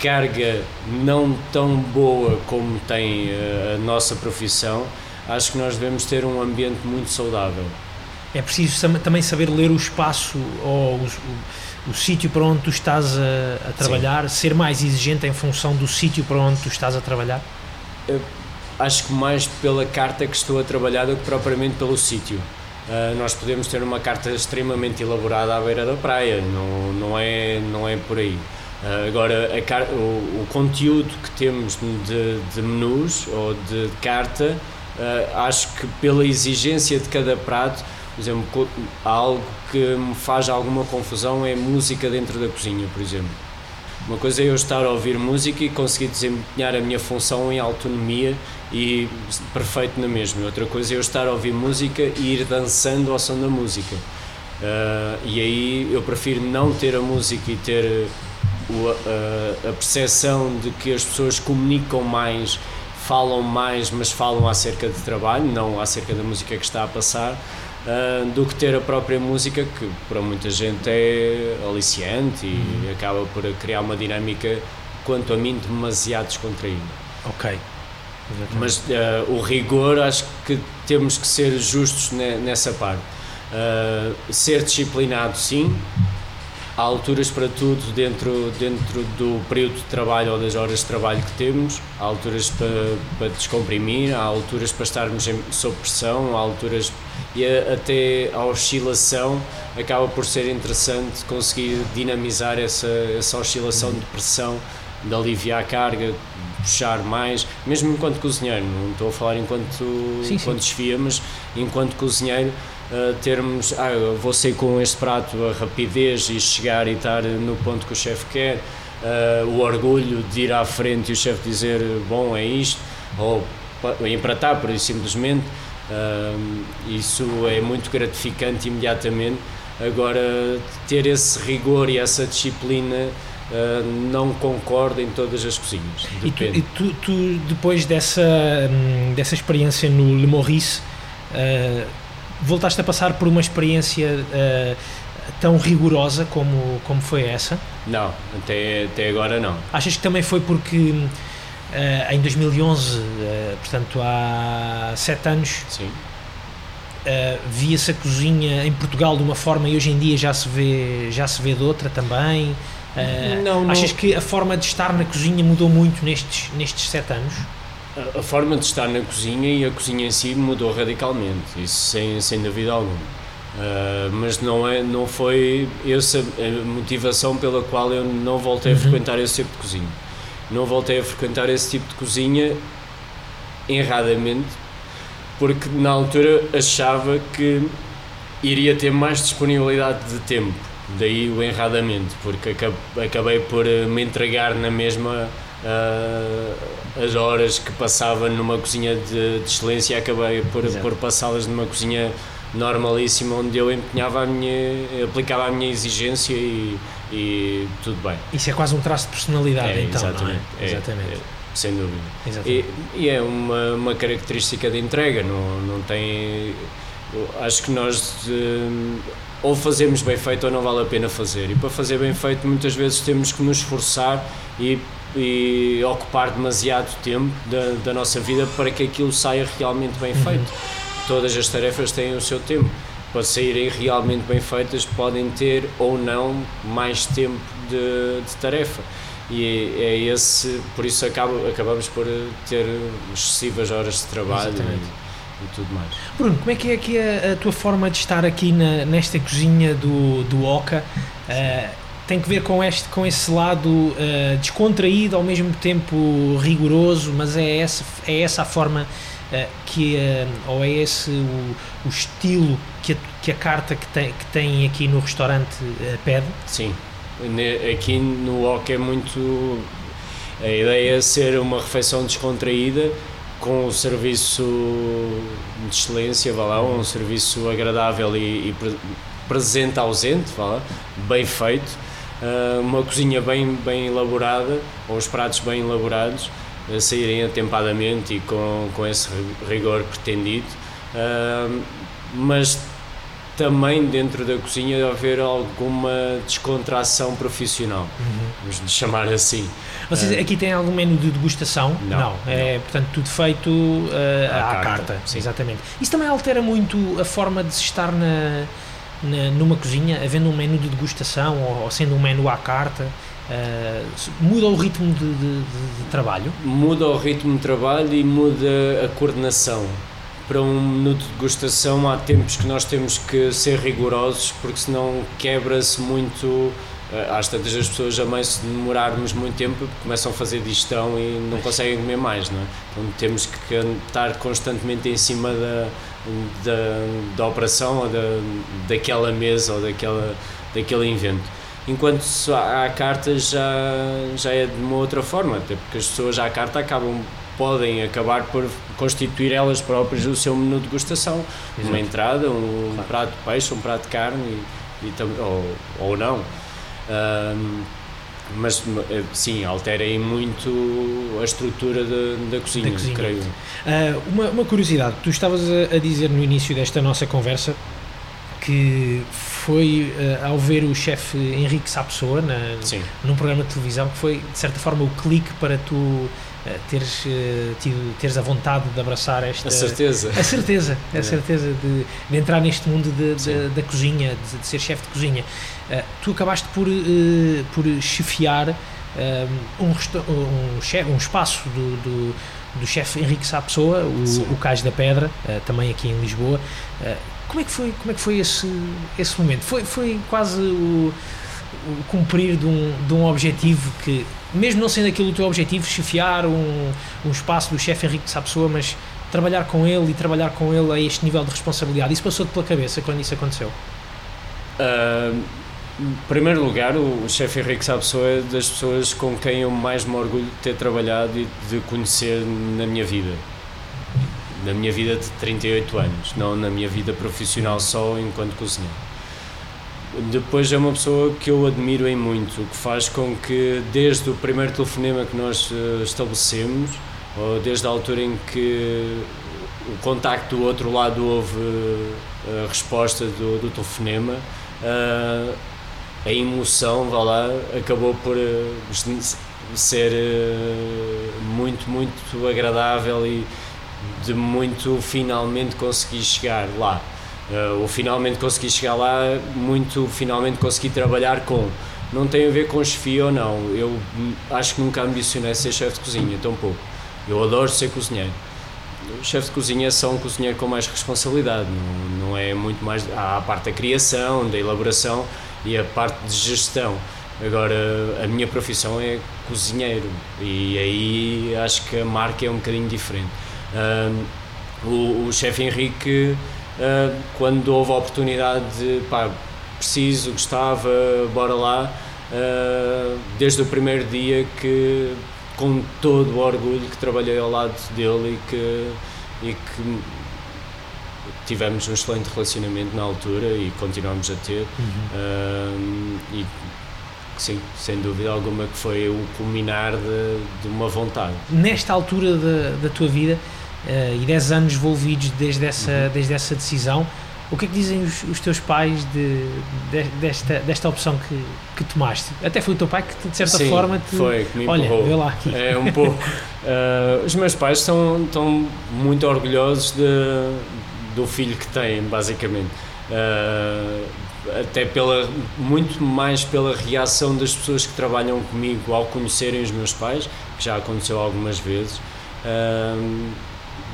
carga não tão boa como tem a, a nossa profissão, acho que nós devemos ter um ambiente muito saudável. É preciso também saber ler o espaço ou o, o, o sítio para onde tu estás a, a trabalhar, Sim. ser mais exigente em função do sítio para onde tu estás a trabalhar? Eu acho que mais pela carta que estou a trabalhar do que propriamente pelo sítio. Uh, nós podemos ter uma carta extremamente elaborada à beira da praia, não, não, é, não é por aí. Uh, agora, a, o, o, conteúdo que temos de, de menus ou de carta, uh, acho que pela exigência de cada prato, por exemplo, algo que me faz alguma confusão é música dentro da cozinha, por exemplo. Uma coisa é eu estar a ouvir música e conseguir desempenhar a minha função em autonomia e perfeito na mesma. Outra coisa é eu estar a ouvir música e ir dançando ao som da música. Uh, e aí eu prefiro não ter a música e ter o, a, a percepção de que as pessoas comunicam mais, falam mais, mas falam acerca de trabalho, não acerca da música que está a passar uh, do que ter a própria música, que para muita gente é aliciante e uhum. acaba por criar uma dinâmica, quanto a mim, demasiado descontraída. Ok. Exatamente. Mas uh, o rigor, acho que temos que ser justos nessa parte. Uh, ser disciplinado, sim, há alturas para tudo dentro, dentro do período de trabalho ou das horas de trabalho que temos, há alturas para, para descomprimir, há altures para estarmos em, sob pressão, há alturas e a, até a oscilação acaba por ser interessante conseguir dinamizar essa, essa oscilação de pressão, de aliviar a carga, puxar mais, mesmo enquanto cozinheiro, não estou a falar enquanto, sim, enquanto sim. desfia, mas enquanto cozinheiro uh, termos, ah, vou sair com este prato, a rapidez e chegar e estar no ponto que o chefe quer, uh, o orgulho de ir à frente e o chefe dizer, bom, é isto, ou empratar, por isso simplesmente, isso é muito gratificante imediatamente. Agora, ter esse rigor e essa disciplina Uh, não concordo em todas as cozinhas. E, tu, e tu, tu, depois dessa, hum, dessa experiência no Le Maurice, uh, voltaste a passar por uma experiência uh, tão rigorosa como, como foi essa? Não, até, até agora não. Achas que também foi porque uh, em 2011, uh, portanto há sete anos, Sim. via-se a cozinha em Portugal de uma forma e hoje em dia já se vê, já se vê de outra também? não, achas não. que a forma de estar na cozinha mudou muito nestes, nestes sete anos? a, forma de estar na cozinha e a cozinha em si mudou radicalmente, isso sem, sem dúvida alguma. Uh, mas não, é, não foi essa a motivação pela qual eu não voltei a uhum. frequentar esse tipo de cozinha. Não voltei a frequentar esse tipo de cozinha erradamente, porque na altura achava que iria ter mais disponibilidade de tempo. Daí o erradamente, porque acabei por me entregar na mesma uh, as horas que passava numa cozinha de, de excelência acabei por, por passá-las numa cozinha normalíssima onde eu empenhava a minha aplicava a minha exigência e, e tudo bem isso é quase um traço de personalidade é, então exatamente, é? exatamente. É, sem dúvida e, e, é uma, uma característica de entrega não, não tem acho que nós de, ou fazemos bem feito ou não vale a pena fazer e para fazer bem feito muitas vezes temos que nos esforçar e e ocupar demasiado tempo da, da nossa vida para que aquilo saia realmente bem feito. Uhum. Todas as tarefas têm o seu tempo. Para saírem realmente bem feitas, podem ter ou não mais tempo de, de tarefa. E é, é esse, por isso acaba, acabamos por ter excessivas horas de trabalho. E, e tudo mais. Bruno, como é que é aqui a, a tua forma de estar aqui na, nesta cozinha do, do Oca? Uh, tem que ver com, este, com esse lado uh, descontraído, ao mesmo tempo rigoroso, mas é essa, é essa a forma uh, que, ou é esse o, o estilo que a, que a carta que tem, que tem aqui no restaurante pede? Sim, aqui no OC é muito. A ideia é ser uma refeição descontraída com um serviço de excelência, vá lá, um serviço agradável e, e presente ausente, vá lá, bem feito uh, uma cozinha bem, bem elaborada, ou os pratos bem elaborados, uh, saírem atempadamente e com, com esse rigor pretendido, uh, mas também dentro da cozinha haver alguma descontração profissional, uhum. vamos chamar assim. Vocês aqui têm algum menu de degustação? Não. não. É, não. portanto, tudo feito uh, à, à, carta. carta. Exatamente. Isso também altera muito a forma de se estar na, na, numa cozinha, havendo um menu de degustação ou, ou sendo um menu à carta, uh, muda o ritmo de, de, de, trabalho? Muda o ritmo de trabalho e muda a coordenação. Para um menu de degustação há tempos que nós temos que ser rigorosos porque senão quebra-se muito eh, às tantas as pessoas também se demorarmos muito tempo começam a fazer digestão e não conseguem comer mais, não é? Então temos que estar constantemente em cima da, da, da operação ou da, daquela mesa ou daquela, daquele invento. enquanto à carta já, já é de uma outra forma, até porque as pessoas à carta acabam podem acabar por constituir elas próprias o seu menu de degustação, Exato. uma entrada, um claro. prato de peixe, um prato de carne e, e ou, ou não. Um, mas eh, sim, altera aí muito a estrutura da, da, cozinha, da cozinha, creio. Uh, uma, uma, curiosidade, tu estavas a, a, dizer no início desta nossa conversa que foi uh, ao ver o chefe Henrique Sapessoa na, num programa de televisão que foi de certa forma o clique para tu teres, tido, teres a vontade de abraçar esta a certeza a certeza a é. certeza de, de, entrar neste mundo de, de, da cozinha de, de ser chefe de cozinha Uh, tu acabaste por, uh, por chefiar uh, um, um, chefe, um espaço do, do, do chefe Henrique Sá Pessoa, o, o Cais da Pedra, também aqui em Lisboa. como é que foi, como é que foi esse, esse momento? Foi, foi quase o, o cumprir de um, de um objetivo que, mesmo não sendo aquilo o teu objetivo, chefiar um, um espaço do chefe Henrique Sá Pessoa, mas trabalhar com ele e trabalhar com ele a este nível de responsabilidade, isso passou-te pela cabeça quando isso aconteceu? Uh em primeiro lugar, o chefe Henrique Sapessoa é das pessoas com quem eu mais me orgulho de ter trabalhado e de conhecer na minha vida. Na minha vida de 38 anos, não na minha vida profissional só enquanto cozinheiro. Depois é uma pessoa que eu admiro em muito, o que faz com que desde o primeiro telefonema que nós eh, estabelecemos, ou desde a altura em que o contacto do outro lado houve eh, a resposta do, do telefonema, uh, a emoção, vá lá, acabou por ser muito, muito agradável e de muito finalmente conseguir chegar lá. Uh, finalmente consegui chegar lá, muito finalmente consegui trabalhar com. Não tem a ver com chefia ou não, eu acho que nunca ambicionei ser chefe de cozinha, tão pouco. Eu adoro ser cozinheiro. Chefe de cozinha é só um cozinheiro com mais responsabilidade, não, não é muito mais. Há a parte da criação, da elaboração, e a parte de gestão. Agora, a minha profissão é cozinheiro e aí acho que a marca é um bocadinho diferente. o, o chefe Henrique, uh, quando houve a oportunidade de, pá, preciso, gostava, bora lá, uh, desde o primeiro dia que, com todo o orgulho, que trabalhei ao lado dele e que, e que tivemos um excelente relacionamento na altura e continuamos a ter. Uhum. e sim, sem dúvida alguma que foi o culminar de, de uma vontade. Nesta altura da, da tua vida uh, e 10 anos envolvidos desde essa, uhum. desde essa decisão, o que é que dizem os, os teus pais de, de, desta, desta opção que, que tomaste? Até foi o teu pai que, de certa Sim, forma, te. Foi, que me Olha, vê lá aqui. É um pouco. uh, <laughs> os meus pais estão, estão muito orgulhosos de, do filho que têm, basicamente. Uh, até pela muito mais pela reação das pessoas que trabalham comigo ao conhecerem os meus pais, que já aconteceu algumas vezes, uh,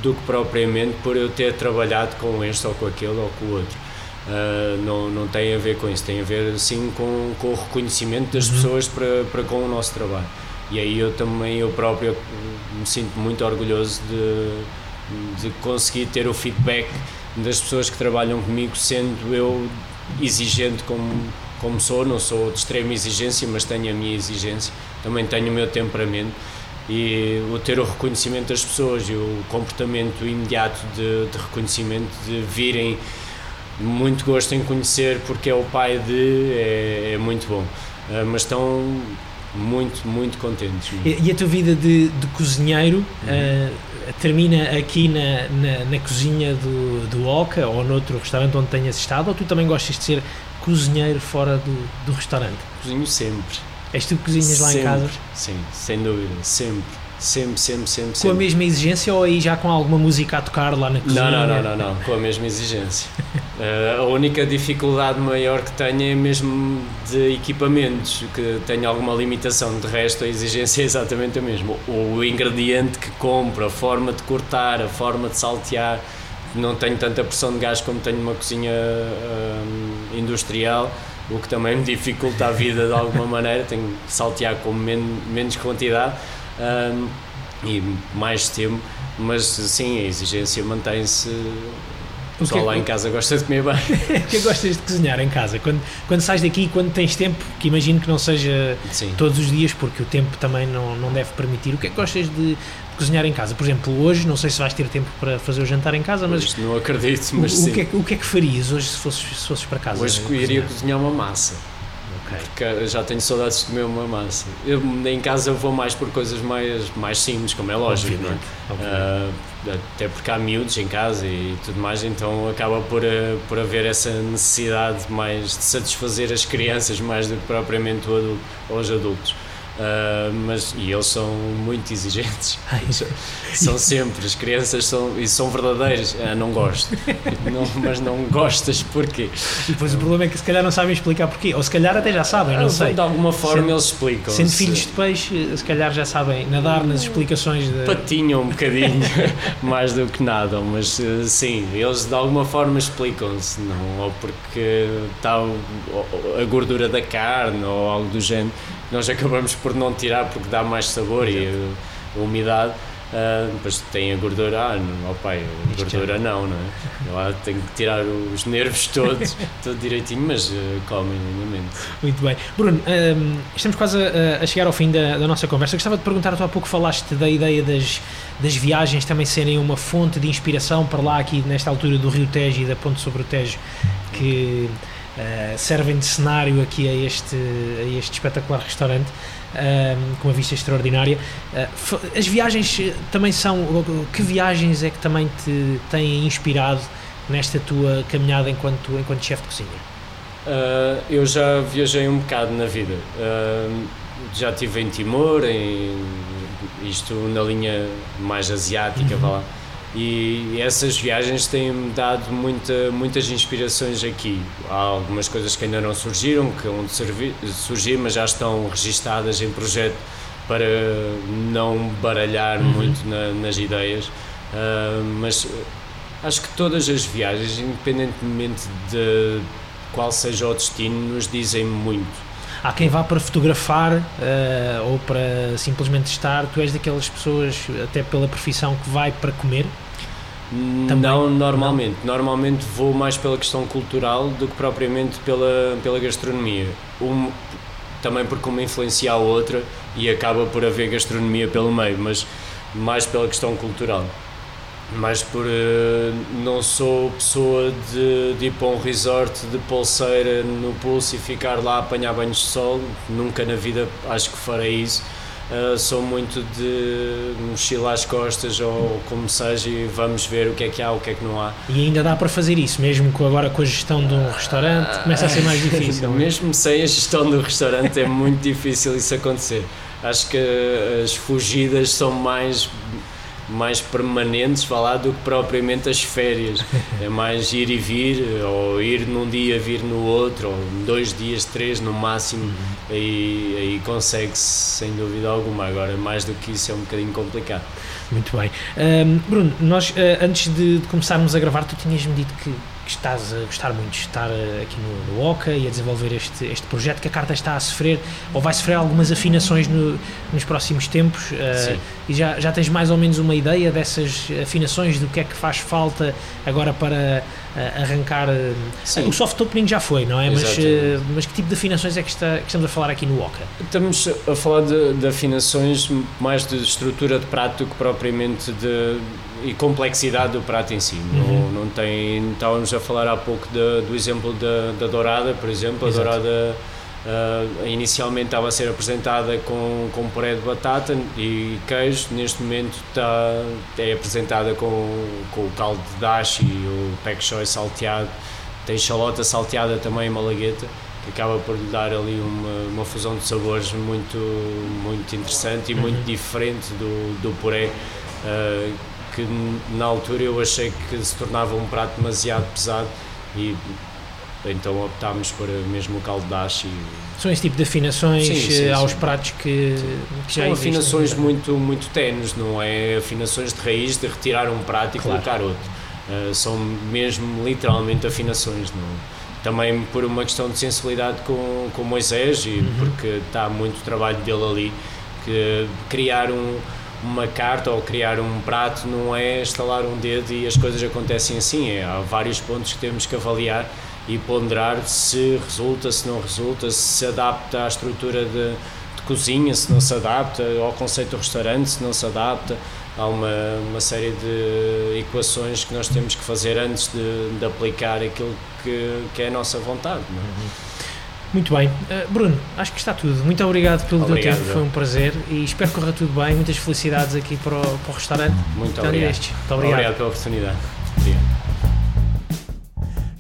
do que propriamente por eu ter trabalhado com este ou com aquele ou com o outro. Uh, não, não tem a ver com isso, tem a ver sim com, com o reconhecimento das uhum. pessoas para, para com o nosso trabalho. E aí eu também, eu próprio, me sinto muito orgulhoso de, de conseguir ter o feedback das pessoas que trabalham comigo, sendo eu exigente como, como sou, não sou de extrema exigência, mas tenho a minha exigência, também tenho o meu temperamento e o ter o reconhecimento das pessoas e o comportamento imediato de, de reconhecimento, de virem muito gosto em conhecer porque é o pai de, é, é muito bom. Uh, mas estão muito, muito contentes. E, e, a tua vida de, de cozinheiro uhum. uh, termina aqui na, na, na, cozinha do, do Oca ou noutro restaurante onde tenhas estado ou tu também gostas de ser cozinheiro fora do, do restaurante? Cozinho sempre. És tu que cozinhas lá em casa? Sim, sem dúvida, sempre. Sempre, sempre, sempre. Com sempre. a mesma exigência ou aí já com alguma música a tocar lá na cozinha? Não, não, não, não, não com a mesma exigência. uh, <laughs> a única dificuldade maior que tenho é mesmo de equipamentos, que tenho alguma limitação. De resto, a exigência é exatamente a mesma. O ingrediente que compro, a forma de cortar, a forma de saltear. Não tenho tanta pressão de gás como tenho numa cozinha uh, industrial o que também me dificulta a vida de alguma maneira, tenho que saltear com men menos quantidade um, e mais tempo, mas sim, a exigência mantém-se O pessoal lá em casa gosta de comer bem. <laughs> o que é que gostas de cozinhar em casa? Quando, quando sais daqui, quando tens tempo, que imagino que não seja Sim. todos os dias, porque o tempo também não, não deve permitir, o que é que gostas de cozinhar em casa? Por exemplo, hoje, não sei se vais ter tempo para fazer o jantar em casa, mas. não acredito, mas o, sim. O que, é, o que é que farias hoje se fosses, se fosses para casa? Hoje iria cozinhar uma massa. Okay. Porque já tenho saudades de comer uma massa. Eu, em casa eu vou mais por coisas mais, mais simples, como é lógico, não é? Uh, até porque há miúdos em casa e tudo mais, então acaba por, uh, por haver essa necessidade mais de satisfazer as crianças mais do que propriamente o adulto, ou os adultos. Uh, mas e eles são muito exigentes. <laughs> São sempre as crianças são e são verdadeiras. Ah, não gosto. Não, mas não gostas porquê? E depois o problema é que se calhar não sabem explicar porquê. Ou se calhar até já sabem não ah, sei. de alguma forma sendo, eles explicam sendo filhos de peixe se calhar já sabem nadar nas explicações de... patinham um bocadinho <laughs> mais do que nada mas sim eles de alguma forma explicam-se não? Ou porque está a gordura da carne ou algo do género nós acabamos por não tirar porque dá mais sabor e a, a umidade. Uh, depois tem a gordura, ah, não, oh pai, a gordura não, não é? Lá tenho que tirar os nervos todos, <laughs> tudo direitinho, mas uh, comem lindamente. Muito bem. Bruno, um, estamos quase a, a, chegar ao fim da, da, nossa conversa. Gostava de perguntar, tu há pouco falaste da ideia das, das viagens também serem uma fonte de inspiração para lá, aqui nesta altura do Rio Tejo e da Ponte sobre o Tejo, que uh, servem de cenário aqui a este, a este espetacular restaurante. Uh, com uma vista extraordinária. Uh, as viagens também são. Que viagens é que também te têm inspirado nesta tua caminhada enquanto, enquanto chefe de cozinha? Uh, eu já viajei um bocado na vida. já estive em Timor, em, isto na linha mais asiática, uhum. vá lá e essas viagens têm-me dado muita, muitas inspirações aqui. Há algumas coisas que ainda não surgiram, que vão surgir, mas já estão registadas em projeto para não baralhar uhum. muito na, nas ideias. Uh, mas acho que todas as viagens, independentemente de qual seja o destino, nos dizem muito. Há quem vá para fotografar uh, ou para simplesmente estar. Tu és daquelas pessoas, até pela profissão, que vai para comer? Também? Não, normalmente. Não. Normalmente vou mais pela questão cultural do que propriamente pela, pela gastronomia. Um, também porque uma influencia a outra e acaba por haver gastronomia pelo meio, mas mais pela questão cultural. Mais por. Uh, não sou pessoa de, de ir para um resort de pulseira no pulso e ficar lá a apanhar banhos de sol. Nunca na vida acho que farei isso Uh, sou muito de mochila às costas ou como seja e vamos ver o que é que há, o que é que não há. E ainda dá para fazer isso, mesmo com, agora com a gestão de um restaurante, começa a ser mais difícil. É? mesmo sem a gestão do restaurante é muito difícil isso acontecer. Acho que as fugidas são mais mais permanentes falar do que propriamente as férias. É mais ir e vir, ou ir num dia, vir no outro, ou dois dias, três no máximo, uhum. aí, aí consegue-se sem dúvida alguma. Agora, mais do que isso é um bocadinho complicado. Muito bem. Um, Bruno, nós uh, antes de, de, começarmos a gravar, tu tinhas-me dito que que estás a gostar muito de estar eh, aqui no, no OCA e a desenvolver este, este projeto, que a carta está a sofrer ou vai sofrer algumas afinações no, nos próximos tempos uh, e já, já tens mais ou menos uma ideia dessas afinações, do que é que faz falta agora para arrancar. Uh, o soft opening já foi, não é? Mas, mas que tipo de afinações é que, está, que estamos a falar aqui no OCA? Estamos a falar de, de afinações mais de estrutura de prato que propriamente de e complexidade do prato em si. Uhum. Não, não tem, estávamos a falar há pouco de, do exemplo da, da dourada, por exemplo. Exato. A dourada uh, inicialmente estava a ser apresentada com, com puré de batata e queijo. Neste momento está, é apresentada com, com o caldo de dashi, o pak choy salteado. Tem chalota salteada também, malagueta que acaba por lhe dar ali uma, uma fusão de sabores muito, muito interessante e muito uhum. diferente do, do puré. Uh, que na altura eu achei que se tornava um prato demasiado pesado e então optámos por mesmo o caldo dashi. São esse tipo de afinações sim, sim, eh, aos sim. pratos que, que já São afinações muito, muito tenues, não é afinações de raiz de retirar um prato e claro. colocar outro. Uh, são mesmo literalmente afinações. Não? Também por uma questão de sensibilidade com, com Moisés e uhum. porque está muito trabalho dele ali, que criar um, uma carta ou criar um prato não é estalar um dedo e as coisas acontecem assim. É, há vários pontos que temos que avaliar e ponderar se resulta, se não resulta, se se adapta à estrutura de, de cozinha, se não se adapta, ao conceito do restaurante, se não se adapta. Há uma, uma série de equações que nós temos que fazer antes de, de aplicar aquilo que, que é a nossa vontade. É? Muito bem. Uh, Bruno, acho que está tudo. Muito obrigado pelo obrigado, teu tempo, foi um prazer e espero que corra tudo bem. Muitas felicidades aqui para o, para o restaurante. Muito então, obrigado. Muito obrigado. Obrigado pela oportunidade. Obrigado.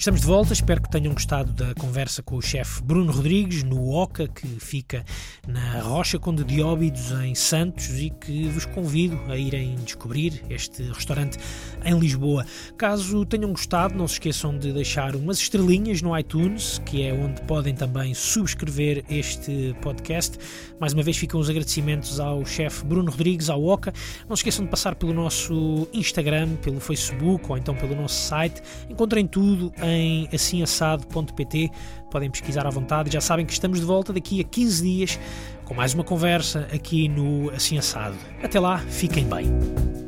Estamos de volta, espero que tenham gostado da conversa com o chefe Bruno Rodrigues no Oca, que fica na Rocha Conde de Óbidos, em Santos, e que vos convido a irem descobrir este restaurante em Lisboa. Caso tenham gostado, não se esqueçam de deixar umas estrelinhas no iTunes, que é onde podem também subscrever este podcast. Mais uma vez ficam os agradecimentos ao chefe Bruno Rodrigues, ao Oca. Não se esqueçam de passar pelo nosso Instagram, pelo Facebook ou então pelo nosso site. Encontrem tudo em em assinassado.pt. Podem pesquisar à vontade. Já sabem que estamos de volta daqui a 15 dias com mais uma conversa aqui no Assim Assado. Até lá, fiquem bem.